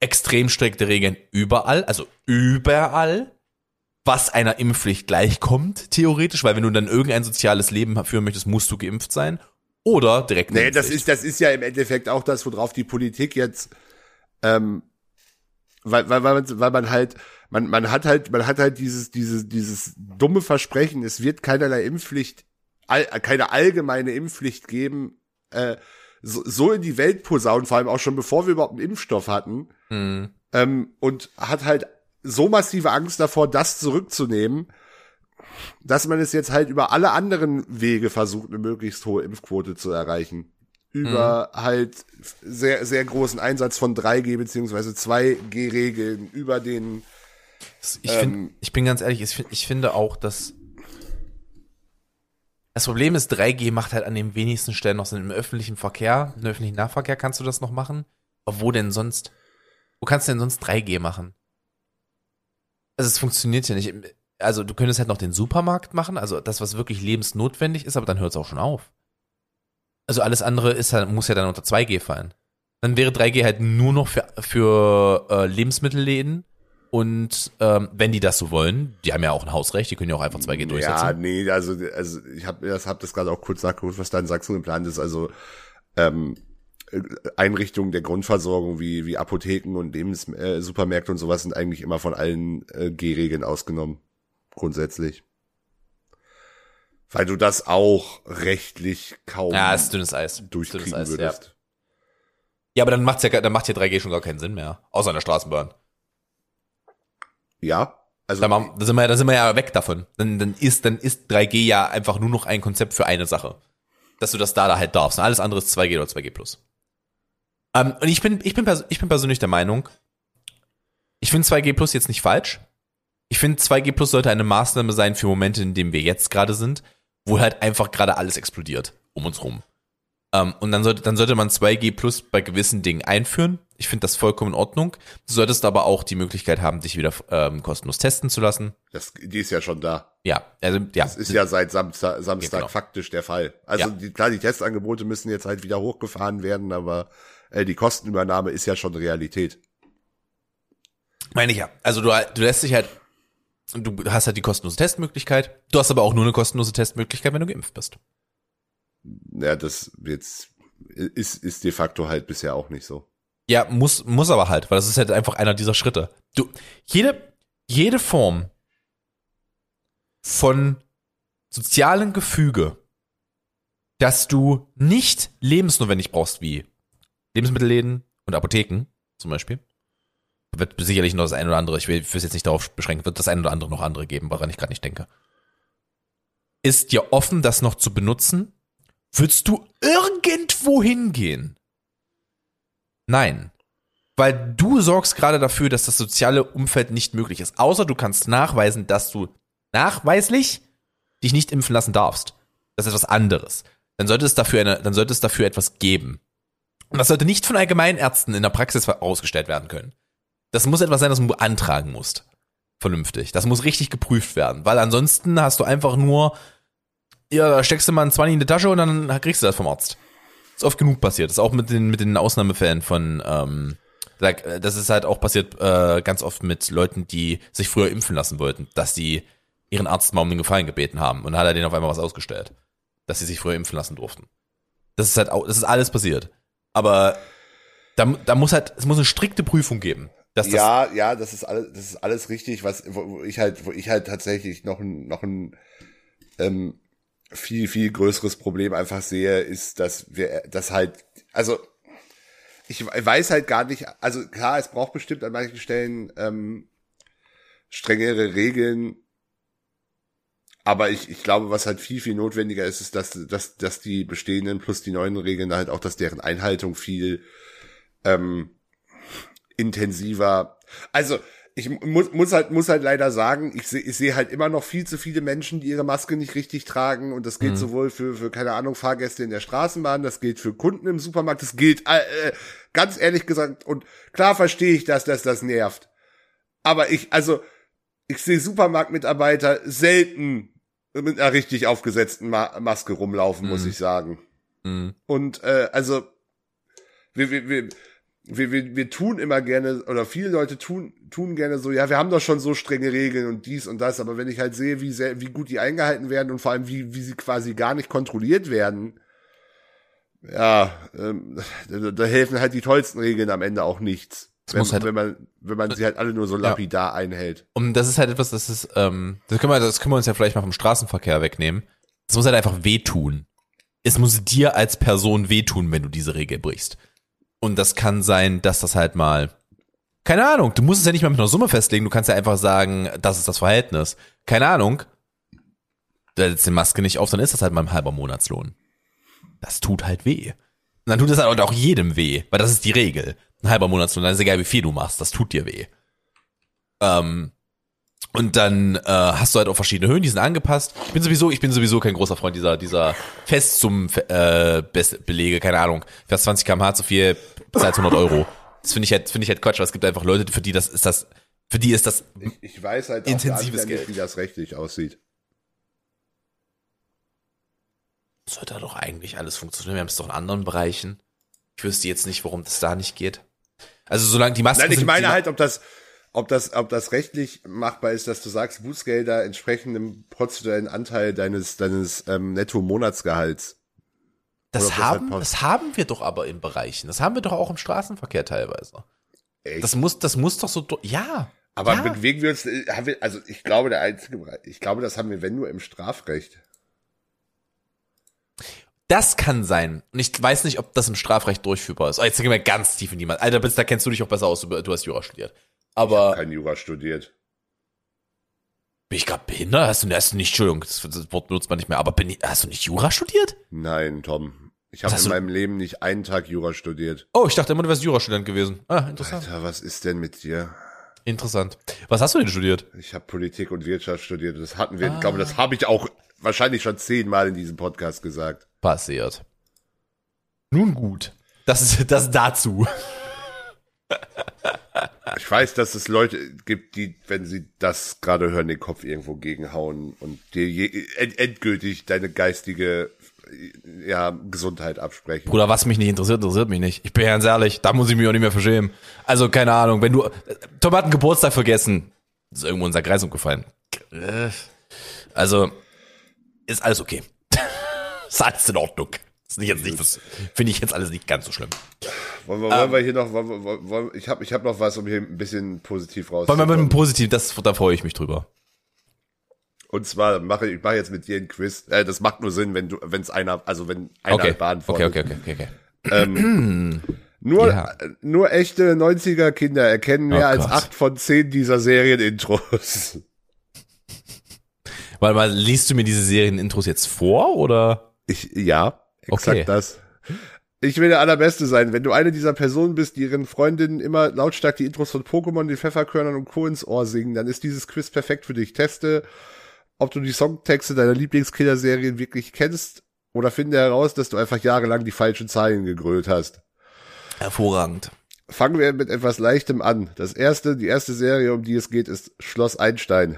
B: extrem strikte Regeln überall, also überall, was einer Impfpflicht gleichkommt, theoretisch, weil wenn du dann irgendein soziales Leben führen möchtest, musst du geimpft sein. Oder direkt.
C: Nee, das ist, das ist ja im Endeffekt auch das, worauf die Politik jetzt, ähm, weil, weil, weil, man, weil man halt, man, man hat halt, man hat halt dieses, dieses, dieses dumme Versprechen, es wird keinerlei Impfpflicht, all, keine allgemeine Impfpflicht geben, äh, so, so in die Welt posaunen, vor allem auch schon bevor wir überhaupt einen Impfstoff hatten,
B: Hm.
C: ähm, und hat halt so massive Angst davor, das zurückzunehmen, dass man es jetzt halt über alle anderen Wege versucht, eine möglichst hohe Impfquote zu erreichen. Über halt sehr, sehr großen Einsatz von 3G beziehungsweise 2G-Regeln, über den,
B: Ich,
C: Ähm,
B: find, ich bin ganz ehrlich, ich finde auch, dass das Problem ist, 3G macht halt an den wenigsten Stellen noch Sinn. Im öffentlichen Verkehr, im öffentlichen Nahverkehr kannst du das noch machen. Aber wo denn sonst? Wo kannst du denn sonst 3G machen? Also es funktioniert ja nicht. Also du könntest halt noch den Supermarkt machen, also das, was wirklich lebensnotwendig ist, aber dann hört es auch schon auf. Also alles andere ist halt, muss ja dann unter 2G fallen. Dann wäre 3G halt nur noch für, für äh, Lebensmittelläden und ähm, wenn die das so wollen, die haben ja auch ein Hausrecht, die können ja auch einfach 2G durchsetzen.
C: Ja, nee, also, also ich habe das, hab das gerade auch kurz nachgeguckt, was da in Sachsen geplant ist. Also ähm, Einrichtungen der Grundversorgung wie, wie Apotheken und Lebenssupermärkte äh, Supermärkte und sowas sind eigentlich immer von allen äh, G-Regeln ausgenommen. Grundsätzlich. Weil du das auch rechtlich kaum
B: Ja, ist dünnes Eis.
C: durchkriegen
B: Dünnes Eis,
C: würdest.
B: Ja. ja, aber dann macht's ja, dann macht ja 3G schon gar keinen Sinn mehr. Außer in der Straßenbahn.
C: Ja. Also
B: Da, machen- da, sind wir, ja- da sind wir ja weg davon. Dann, dann, ist, dann ist 3G ja einfach nur noch ein Konzept für eine Sache. Dass du das da, da halt darfst. Alles andere ist 2G oder 2G plus. Ähm, und ich bin, ich, bin ich bin persönlich der Meinung, ich finde 2G plus jetzt nicht falsch. Ich finde 2G plus sollte eine Maßnahme sein für Momente, in denen wir jetzt gerade sind, wo halt einfach gerade alles explodiert um uns rum. Ähm, und dann sollte, dann sollte man 2G plus bei gewissen Dingen einführen. Ich finde das vollkommen in Ordnung. Du solltest aber auch die Möglichkeit haben, dich wieder ähm, kostenlos testen zu lassen.
C: das, die ist ja schon da.
B: Ja, also ja.
C: Das ist ja seit Samstag, Samstag
B: Ja, genau.
C: faktisch der Fall. Also
B: Ja.
C: die, klar, die Testangebote müssen jetzt halt wieder hochgefahren werden, aber äh, die Kostenübernahme ist ja schon Realität.
B: Meine ich ja. Also du, du lässt dich halt, du hast halt die kostenlose Testmöglichkeit. Du hast aber auch nur eine kostenlose Testmöglichkeit, wenn du geimpft bist.
C: Ja, das jetzt ist, ist de facto halt bisher auch nicht so.
B: Ja, muss, muss aber halt, weil das ist halt einfach einer dieser Schritte. Du, jede, jede Form von sozialen Gefüge, dass du nicht lebensnotwendig brauchst, wie Lebensmittelläden und Apotheken zum Beispiel, wird sicherlich noch das ein oder andere, ich will es jetzt nicht darauf beschränken, wird das ein oder andere noch andere geben, woran ich gerade nicht denke. Ist dir offen, das noch zu benutzen? Würdest du irgendwo hingehen? Nein. Weil du sorgst gerade dafür, dass das soziale Umfeld nicht möglich ist. Außer du kannst nachweisen, dass du nachweislich dich nicht impfen lassen darfst. Das ist etwas anderes. Dann sollte es dafür eine, dann sollte es dafür etwas geben. Und das sollte nicht von Allgemeinärzten in der Praxis ausgestellt werden können. Das muss etwas sein, das du beantragen musst. Vernünftig. Das muss richtig geprüft werden. Weil ansonsten hast du einfach nur, ja, da steckst du mal ein 20 in die Tasche und dann kriegst du das vom Arzt. Ist oft genug passiert. Das ist auch mit den, mit den Ausnahmefällen von, ähm, da- das ist halt auch passiert äh, ganz oft mit Leuten, die sich früher impfen lassen wollten, dass die ihren Arzt mal um den Gefallen gebeten haben und dann hat er denen auf einmal was ausgestellt, dass sie sich früher impfen lassen durften. Das ist halt auch, das ist alles passiert. Aber da, da muss halt, es muss eine strikte Prüfung geben. Das,
C: ja, ja, das ist alles, das ist alles richtig, was wo, wo ich halt, wo ich halt tatsächlich noch ein, noch ein ähm, viel, viel größeres Problem einfach sehe, ist, dass wir, das halt, also ich weiß halt gar nicht, also klar, es braucht bestimmt an manchen Stellen ähm, strengere Regeln, aber ich, ich glaube, was halt viel, viel notwendiger ist, ist, dass, dass, dass die bestehenden plus die neuen Regeln halt auch, dass deren Einhaltung viel ähm, intensiver. Also ich muss, muss halt muss halt leider sagen, ich sehe ich sehe halt immer noch viel zu viele Menschen, die ihre Maske nicht richtig tragen und das gilt sowohl für für keine Ahnung Fahrgäste in der Straßenbahn, das gilt für Kunden im Supermarkt, das gilt äh, äh, ganz ehrlich gesagt und klar verstehe ich, dass das das nervt. Aber ich also ich sehe Supermarktmitarbeiter selten mit einer richtig aufgesetzten Ma Maske rumlaufen, muss
B: Mhm.
C: ich sagen.
B: Mhm.
C: Und äh, also wir, wir, wir, wir, wir, wir tun immer gerne, oder viele Leute tun, tun gerne so, ja, wir haben doch schon so strenge Regeln und dies und das, aber wenn ich halt sehe, wie sehr, wie gut die eingehalten werden und vor allem, wie, wie sie quasi gar nicht kontrolliert werden, ja, ähm, da, da helfen halt die tollsten Regeln am Ende auch nichts. Wenn,
B: halt-
C: wenn man, wenn man sie halt alle nur so lapidar einhält.
B: Und das ist halt etwas, das ist, ähm, das können wir, das können wir uns ja vielleicht mal vom Straßenverkehr wegnehmen. Das muss halt einfach wehtun. Es muss dir als Person wehtun, wenn du diese Regel brichst. Und das kann sein, dass das halt mal, keine Ahnung, du musst es ja nicht mal mit einer Summe festlegen, du kannst ja einfach sagen, das ist das Verhältnis. Keine Ahnung. Du setzt die Maske nicht auf, dann ist das halt mal ein halber Monatslohn. Das tut halt weh. Und dann tut es halt auch jedem weh, weil das ist die Regel. Ein halber Monatslohn, dann ist egal, wie viel du machst, das tut dir weh. Ähm, und dann äh, hast du halt auch verschiedene Höhen, die sind angepasst. Ich bin sowieso, ich bin sowieso kein großer Freund dieser dieser Festsummen äh, Bes- Belege, keine Ahnung. Fährst 20 km/h zu viel, bezahlst 100 Euro. Das finde ich halt finde ich halt Quatsch, weil es gibt einfach Leute, für die das ist das Für die ist das,
C: Ich, ich weiß halt auch
B: Intensives
C: gar nicht,
B: Geld.
C: wie das rechtlich aussieht.
B: sollte doch eigentlich alles funktionieren. Wir haben es doch in anderen Bereichen. Ich wüsste jetzt nicht, warum das da nicht geht. Also solange die Masken
C: Nein, ich meine halt, ob das, ob das, ob das rechtlich machbar ist, dass du sagst, Bußgelder entsprechen dem prozentuellen Anteil deines, deines ähm, Netto-Monatsgehalts.
B: das
C: halt
B: haben,
C: passt.
B: das haben wir doch aber in Bereichen. Das haben wir doch auch im Straßenverkehr teilweise.
C: Echt?
B: Das muss, das muss doch so, ja.
C: Aber
B: ja.
C: bewegen wir uns, äh, haben wir, also ich glaube, der einzige Bereich, ich glaube, das haben wir, wenn nur im Strafrecht.
B: Das kann sein. Und ich weiß nicht, ob das im Strafrecht durchführbar ist. Oh, jetzt gehen wir ganz tief in die. Alter, da kennst du dich auch besser aus. Du hast Jura studiert. Aber
C: Kein Jura studiert.
B: bin ich gerade behindert? Hast du, hast du nicht, Entschuldigung, das, das Wort benutzt man nicht mehr. Aber bin ich, hast du nicht Jura studiert?
C: Nein, Tom. Ich habe in
B: du-
C: meinem Leben nicht einen Tag Jura studiert.
B: Oh, ich dachte immer, du wärst Jurastudent gewesen. Ah, interessant.
C: Alter, was ist denn mit dir?
B: Interessant. Was hast du denn studiert?
C: Ich habe Politik und Wirtschaft studiert. Das hatten wir, ich
B: Ah.
C: glaube, das habe ich auch wahrscheinlich schon zehnmal in diesem Podcast gesagt.
B: Passiert. Nun gut. Das ist das dazu.
C: Ich weiß, dass es Leute gibt, die, wenn sie das gerade hören, den Kopf irgendwo gegenhauen und dir endgültig deine geistige ja, Gesundheit absprechen.
B: Bruder, was mich nicht interessiert, interessiert mich nicht. Ich bin ganz ehrlich, da muss ich mich auch nicht mehr verschämen. Also, keine Ahnung, wenn du, Tom hat einen Geburtstag vergessen. Ist irgendwo in Kreis umgefallen. Also, ist alles okay. ist in Ordnung. Ist nicht jetzt nicht, das finde ich jetzt alles nicht ganz so schlimm.
C: Wollen wir, wollen wir hier noch, wollen, wollen, wollen, ich habe ich hab noch was, um hier ein bisschen positiv
B: Wollen wir mit einem
C: rauszukommen.
B: Positiv, das, da freue ich mich drüber.
C: Und zwar mache ich mache jetzt mit dir ein Quiz. Äh, das macht nur Sinn, wenn du, wenn es einer, also wenn einer
B: Okay. Okay,
C: beantwortet.
B: okay, okay, okay, okay.
C: Nur,
B: Ja.
C: nur echte 90er Kinder erkennen mehr
B: Oh
C: als acht von zehn dieser Serienintros.
B: Warte mal, liest du mir diese Serienintros jetzt vor oder?
C: Ich, ja, exakt
B: Okay.
C: das. Ich will der Allerbeste sein. Wenn du eine dieser Personen bist, die ihren Freundinnen immer lautstark die Intros von Pokémon, den Pfefferkörnern und Co. ins Ohr singen, dann ist dieses Quiz perfekt für dich. Teste, ob du die Songtexte deiner Lieblingskiller-Serien wirklich kennst oder finde heraus, dass du einfach jahrelang die falschen Zeilen gegrölt hast.
B: Hervorragend.
C: Fangen wir mit etwas Leichtem an. Das erste, die erste Serie, um die es geht, ist Schloss Einstein.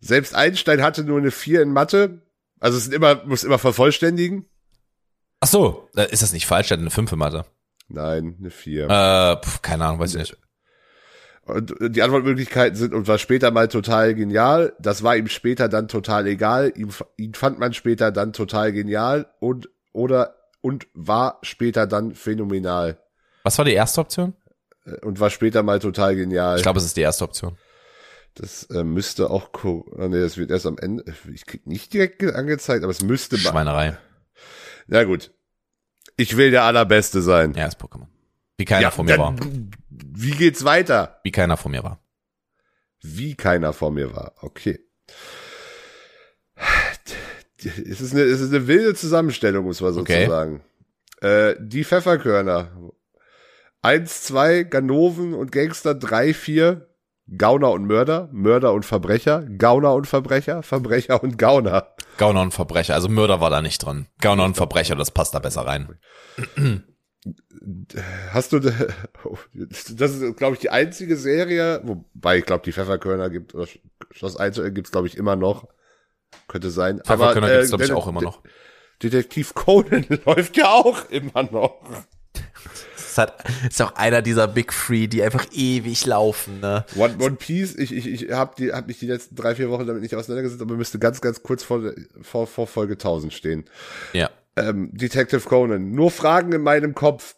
C: Selbst Einstein hatte nur eine 4 in Mathe. Also es sind immer, muss immer vervollständigen.
B: Ach so, ist das nicht falsch? Der hat eine 5 im Mathe.
C: Nein, eine 4.
B: Äh, pf, keine Ahnung, weiß ich nicht.
C: Und die Antwortmöglichkeiten sind und war später mal total genial. Das war ihm später dann total egal. Ihm, ihn fand man später dann total genial und oder und war später dann phänomenal
B: Was war die erste Option?
C: Äh, und war später mal total genial.
B: Ich glaube, es ist die erste Option.
C: Das äh, müsste auch ah, nee, das wird erst am Ende. Ich krieg nicht direkt ge- angezeigt, aber es müsste.
B: Schweinerei.
C: Na gut. Ich will der allerbeste sein.
B: Ja, ist Pokémon. Wie keiner vor mir war.
C: Wie geht's weiter?
B: Wie keiner vor mir war.
C: Wie keiner vor mir war. Okay. Es ist eine, es ist eine wilde Zusammenstellung, muss man
B: Okay.
C: sozusagen. Äh, die Pfefferkörner. Eins, zwei, Ganoven und Gangster, drei, vier, Gauner und Mörder, Mörder und Verbrecher, Gauner und Verbrecher, Verbrecher und Gauner.
B: Gauner und Verbrecher. Also Mörder war da nicht drin. Gauner und Verbrecher, das passt da besser rein.
C: Hast du, das ist, glaube ich, die einzige Serie, wobei ich glaube, die Pfefferkörner gibt, oder Schloss Einzel gibt's glaube ich, immer noch. Könnte sein.
B: Pfefferkörner
C: Aber,
B: gibt's, glaube ich, auch immer noch.
C: Detektiv Conan läuft ja auch immer noch.
B: Ist, halt, ist auch einer dieser Big Three, die einfach ewig laufen, ne?
C: One, One Piece, ich, ich, ich habe die, hab mich die letzten drei, vier Wochen damit nicht auseinandergesetzt, aber müsste ganz, ganz kurz vor, vor, vor Folge 1000 stehen.
B: Ja.
C: Ähm, Detective Conan. Nur Fragen in meinem Kopf.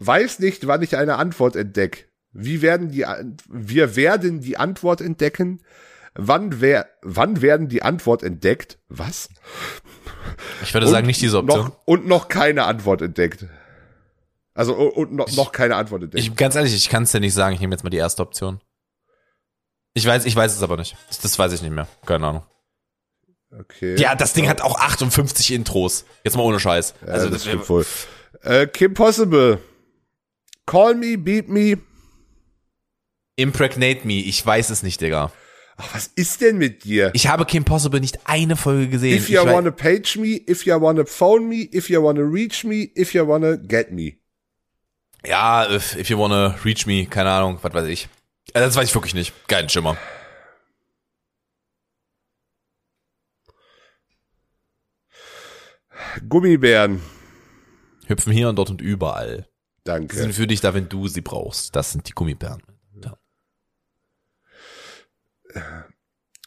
C: Weiß nicht, wann ich eine Antwort entdeck. Wie werden die, wir werden die Antwort entdecken. Wann wer, wann werden die Antwort entdeckt? Was?
B: Ich würde
C: Und
B: sagen, nicht diese Option.
C: Noch, und noch keine Antwort entdeckt. Also, und, noch, noch keine Antwort entdeckt.
B: Ich, ganz ehrlich, ich kann es dir nicht sagen. Ich nehme jetzt mal die erste Option. Ich weiß, ich weiß es aber nicht. Das, das weiß ich nicht mehr. Keine Ahnung.
C: okay.
B: Ja, das Ding hat auch 58 Intros. Jetzt mal ohne Scheiß.
C: Ja,
B: Also
C: das stimmt wohl. Äh, Kim Possible. Call me, beat me.
B: Impregnate Me. Ich weiß es nicht, Digga.
C: Ach, was ist denn mit dir?
B: Ich habe Kim Possible nicht eine Folge gesehen.
C: If you wanna page me, if you wanna phone me, if you wanna reach me, if you wanna get me.
B: Ja, if, if you wanna reach me, keine Ahnung, was weiß ich. Äh, Das weiß ich wirklich nicht. Kein Schimmer.
C: Gummibären.
B: Hüpfen hier und dort und überall. Die sind
C: Danke.
B: für dich da, wenn du sie brauchst. Das sind die Gummibären. Ja.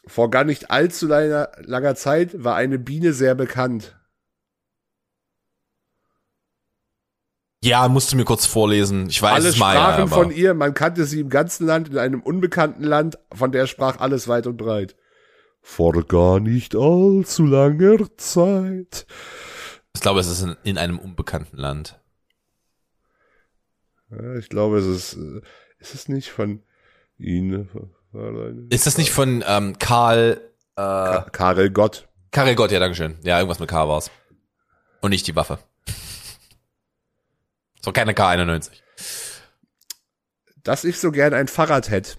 C: Vor gar nicht allzu langer, langer Zeit war eine Biene sehr bekannt.
B: Ja, musst du mir kurz vorlesen. Ich weiß
C: Alle
B: es mal.
C: sprachen
B: ja,
C: von ihr, man kannte sie im ganzen Land, in einem unbekannten Land, von der sprach alles weit und breit. Vor gar nicht allzu langer Zeit.
B: Ich glaube, es ist in, in einem unbekannten Land.
C: Ja, ich glaube, es ist, äh, ist es nicht von Ihnen.
B: Ist das nicht von ähm, Karl äh,
C: Ka- Karel Gott.
B: Karel Gott? Ja, dankeschön. Ja, irgendwas mit K war's. Und nicht die Waffe. So keine K91.
C: Dass ich so gern ein Fahrrad hätte.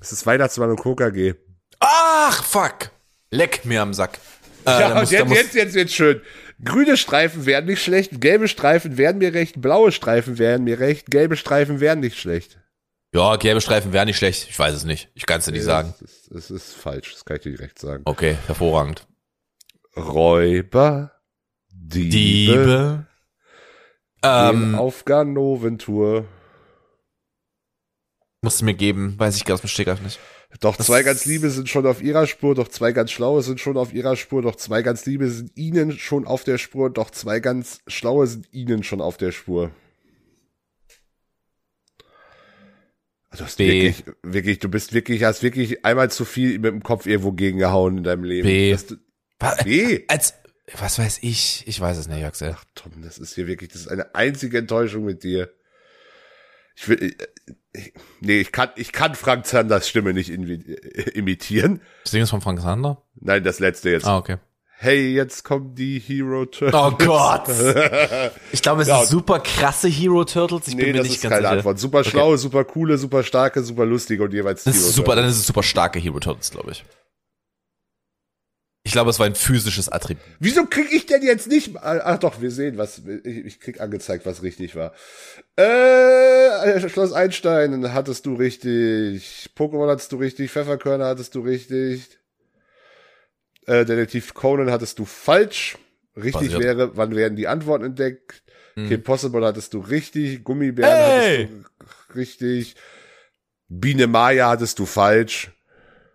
C: Es ist Weihnachtsmann und KKG.
B: Ach, fuck. Leck mir am Sack. Äh,
C: Ja,
B: muss-
C: jetzt, jetzt, jetzt, jetzt schön. Grüne Streifen wären nicht schlecht, gelbe Streifen wären mir recht, blaue Streifen wären mir recht, gelbe Streifen wären nicht schlecht.
B: Ja, gelbe Streifen wären nicht schlecht. Ich weiß es nicht. Ich kann es dir nicht sagen.
C: Das ist, ist falsch, das kann ich dir direkt sagen.
B: Okay, hervorragend.
C: Räuber, Diebe,
B: Diebe. Ähm,
C: auf Ganoventour.
B: musst du mir geben, weiß ich gar nicht, Stegreif nicht.
C: Doch
B: Das
C: zwei ganz Liebe sind schon auf ihrer Spur, doch zwei ganz Schlaue sind schon auf ihrer Spur, doch zwei ganz Liebe sind ihnen schon auf der Spur, doch zwei ganz Schlaue sind ihnen schon auf der Spur. Also Du hast
B: B.
C: wirklich, wirklich, du bist wirklich, hast wirklich einmal zu viel mit dem Kopf irgendwo gegengehauen in deinem Leben.
B: B. Was,
C: B.
B: als, was weiß ich? Ich weiß es nicht, Axel.
C: Ach Tom, das ist hier wirklich, das ist eine einzige Enttäuschung mit dir. Ich will, ich, ich, nee, ich kann, ich kann Frank Zanders Stimme nicht äh, imitieren.
B: Das Ding ist von Frank Sander?
C: Nein, das letzte jetzt.
B: Ah, okay.
C: Hey, jetzt kommen die Hero Turtles.
B: Oh Gott. Ich glaube, es
C: Ja,
B: ist super krasse Hero Turtles. Ich bin
C: nee,
B: mir
C: das
B: nicht
C: ist
B: ganz
C: keine
B: sicher.
C: Antwort. Super schlaue, super coole, super starke, super lustige und jeweils
B: Das
C: Hero
B: ist super, dann ist es super starke Hero Turtles, glaube ich. Ich glaube, es war ein physisches Attribut.
C: Wieso krieg ich denn jetzt nicht? Ach doch, wir sehen, was ich, ich krieg angezeigt, was richtig war. Äh, Schloss Einstein hattest du richtig. Pokémon hattest du richtig. Pfefferkörner hattest du richtig. Äh, Detektiv Conan hattest du falsch. Richtig
B: Basiert.
C: wäre, wann werden die Antworten entdeckt?
B: Hm.
C: Kim Possible hattest du richtig. Gummibären
B: Hey!
C: hattest du richtig. Biene Maya hattest du falsch.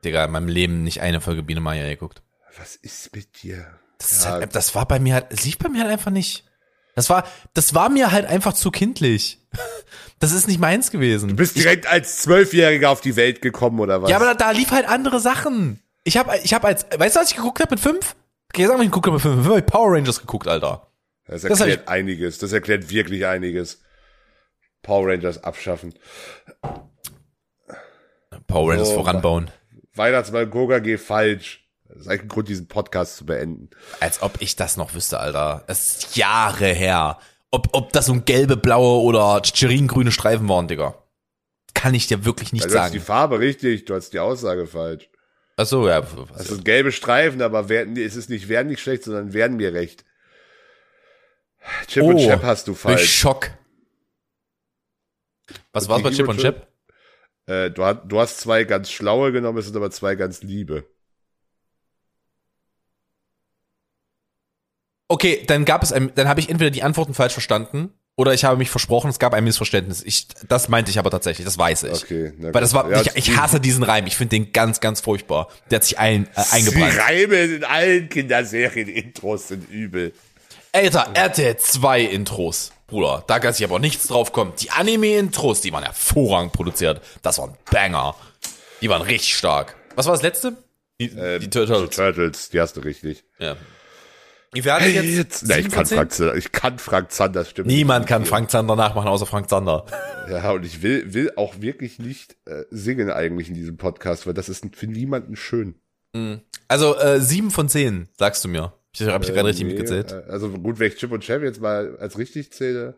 B: Digga, in meinem Leben nicht eine Folge Biene Maya geguckt.
C: Was ist mit dir?
B: Das,
C: Ja.
B: halt, das war bei mir halt, es lief bei mir halt einfach nicht. Das war, das war mir halt einfach zu kindlich. Das ist nicht meins gewesen.
C: Du bist direkt als Zwölfjähriger auf die Welt gekommen, oder was?
B: ja, aber da, da lief halt andere Sachen. Ich habe ich hab als, weißt du, was ich geguckt habe mit fünf? Okay, sag mal, ich habe mit fünf. Mit fünf hab ich Power Rangers geguckt, Alter.
C: Das
B: Das hab
C: erklärt einiges. Das erklärt wirklich einiges. Power Rangers abschaffen.
B: Power Rangers
C: Oh,
B: voranbauen.
C: Weihnachtsmann Goga geh falsch. Das ist eigentlich ein Grund, diesen Podcast zu beenden.
B: Als ob ich das noch wüsste, Alter. Das ist Jahre her. Ob, ob das so ein gelbe, blaue oder grüne Streifen waren, Digga. Kann ich dir wirklich nicht
C: Also, du hast die
B: sagen.
C: Farbe richtig, du hast die Aussage falsch.
B: Ach so, ja.
C: Das sind gelbe Streifen, aber werden, es ist nicht werden nicht schlecht, sondern werden mir recht. Chip und
B: Oh,
C: Chap hast du falsch.
B: Schock. Was war's bei Chip und
C: Hero
B: Chip?
C: Äh, du, hast, du hast zwei ganz schlaue genommen, es sind aber zwei ganz liebe.
B: Okay, dann gab es ein, dann habe ich entweder die Antworten falsch verstanden oder ich habe mich versprochen, es gab ein Missverständnis. Ich, das meinte ich aber tatsächlich, das weiß ich.
C: Okay. na
B: Weil das war,
C: Ja,
B: ich, ich hasse diesen Reim. Ich finde den ganz, ganz furchtbar. Der hat sich ein, äh, eingebrannt.
C: Die Reime in allen Kinderserien-Intros sind übel.
B: Alter, RTL 2 Intros. Bruder, da kann sich aber nichts drauf kommen. Die Anime-Intros, die waren hervorragend produziert. Das waren Banger. Die waren richtig stark. Was war das letzte? Die, die Turtles.
C: Turtles, die hast du richtig.
B: Ja. Ich
C: Hey,
B: jetzt?
C: Na, ich
B: Sieben
C: kann? Frank, Zander- ich kann Frank Zanders Stimme.
B: Niemand kann. Frank Zander nachmachen, außer Frank Zander.
C: Ja, und ich will, will auch wirklich nicht äh, singen eigentlich in diesem Podcast, weil das ist für niemanden schön.
B: Also äh, sieben von zehn, sagst du mir. Ich habe ich gerade richtig
C: Nee,
B: mitgezählt.
C: äh, Also gut, wenn ich Chip und Chap jetzt mal als richtig zähle.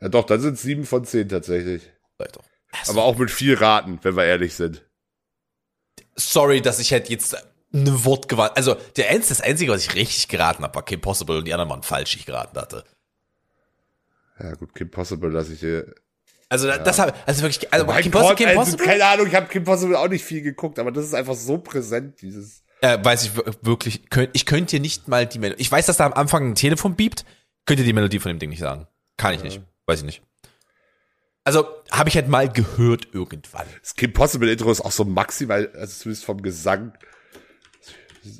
C: Ja doch, dann sind es sieben von zehn tatsächlich.
B: Ich doch.
C: Aber auch mit viel Raten, wenn wir ehrlich sind.
B: Sorry, dass ich halt jetzt ein Wort gewarnt. Also der eins, das Einzige, was ich richtig geraten habe, war Kim Possible und die anderen waren falsch, die ich geraten hatte.
C: Ja, gut, Kim Possible lasse ich dir.
B: Also ja. das habe also wirklich also
C: mein
B: Kim
C: Gott,
B: Possible, Kim
C: also,
B: Possible
C: keine Ahnung, ich habe Kim Possible auch nicht viel geguckt, aber das ist einfach so präsent, dieses.
B: äh, weiß ich wir- wirklich, könnt, ich könnte dir nicht mal die Melodie. Ich weiß, dass da am Anfang ein Telefon biebt, könnt ihr die Melodie von dem Ding nicht sagen. Kann ich nicht. Weiß ich nicht. Also, habe ich halt mal gehört irgendwann.
C: Das Kim Possible Intro ist auch so maximal, also zumindest vom Gesang.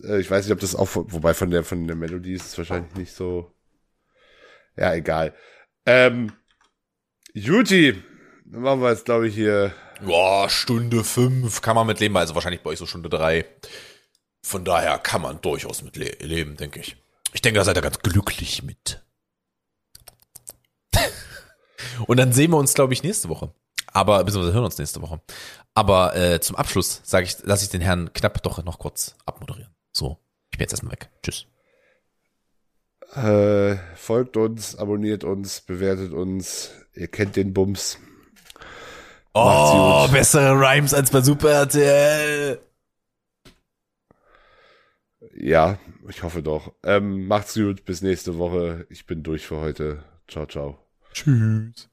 C: Äh, Ich weiß nicht, ob das auch, wobei von der, von der Melodie ist es wahrscheinlich nicht so. Ja, egal. Ähm, Juti, dann machen wir jetzt, glaube ich, hier.
B: Ja, Stunde fünf kann man mit leben, also wahrscheinlich bei euch so Stunde drei. Von daher kann man durchaus mit le leben, denke ich. Ich denke, da seid ihr ganz glücklich mit. Und dann sehen wir uns, glaube ich, nächste Woche. Aber, beziehungsweise hören uns nächste Woche. Aber äh, zum Abschluss sage ich, lasse ich den Herrn Knapp doch noch kurz abmoderieren. So, ich bin jetzt erstmal weg. Tschüss.
C: Äh, folgt uns, abonniert uns, bewertet uns. Ihr kennt den Bums.
B: Oh, bessere Rhymes als bei Super RTL.
C: Ja, ich hoffe doch. Ähm, macht's gut, bis nächste Woche. Ich bin durch für heute. Ciao, ciao.
B: Tschüss.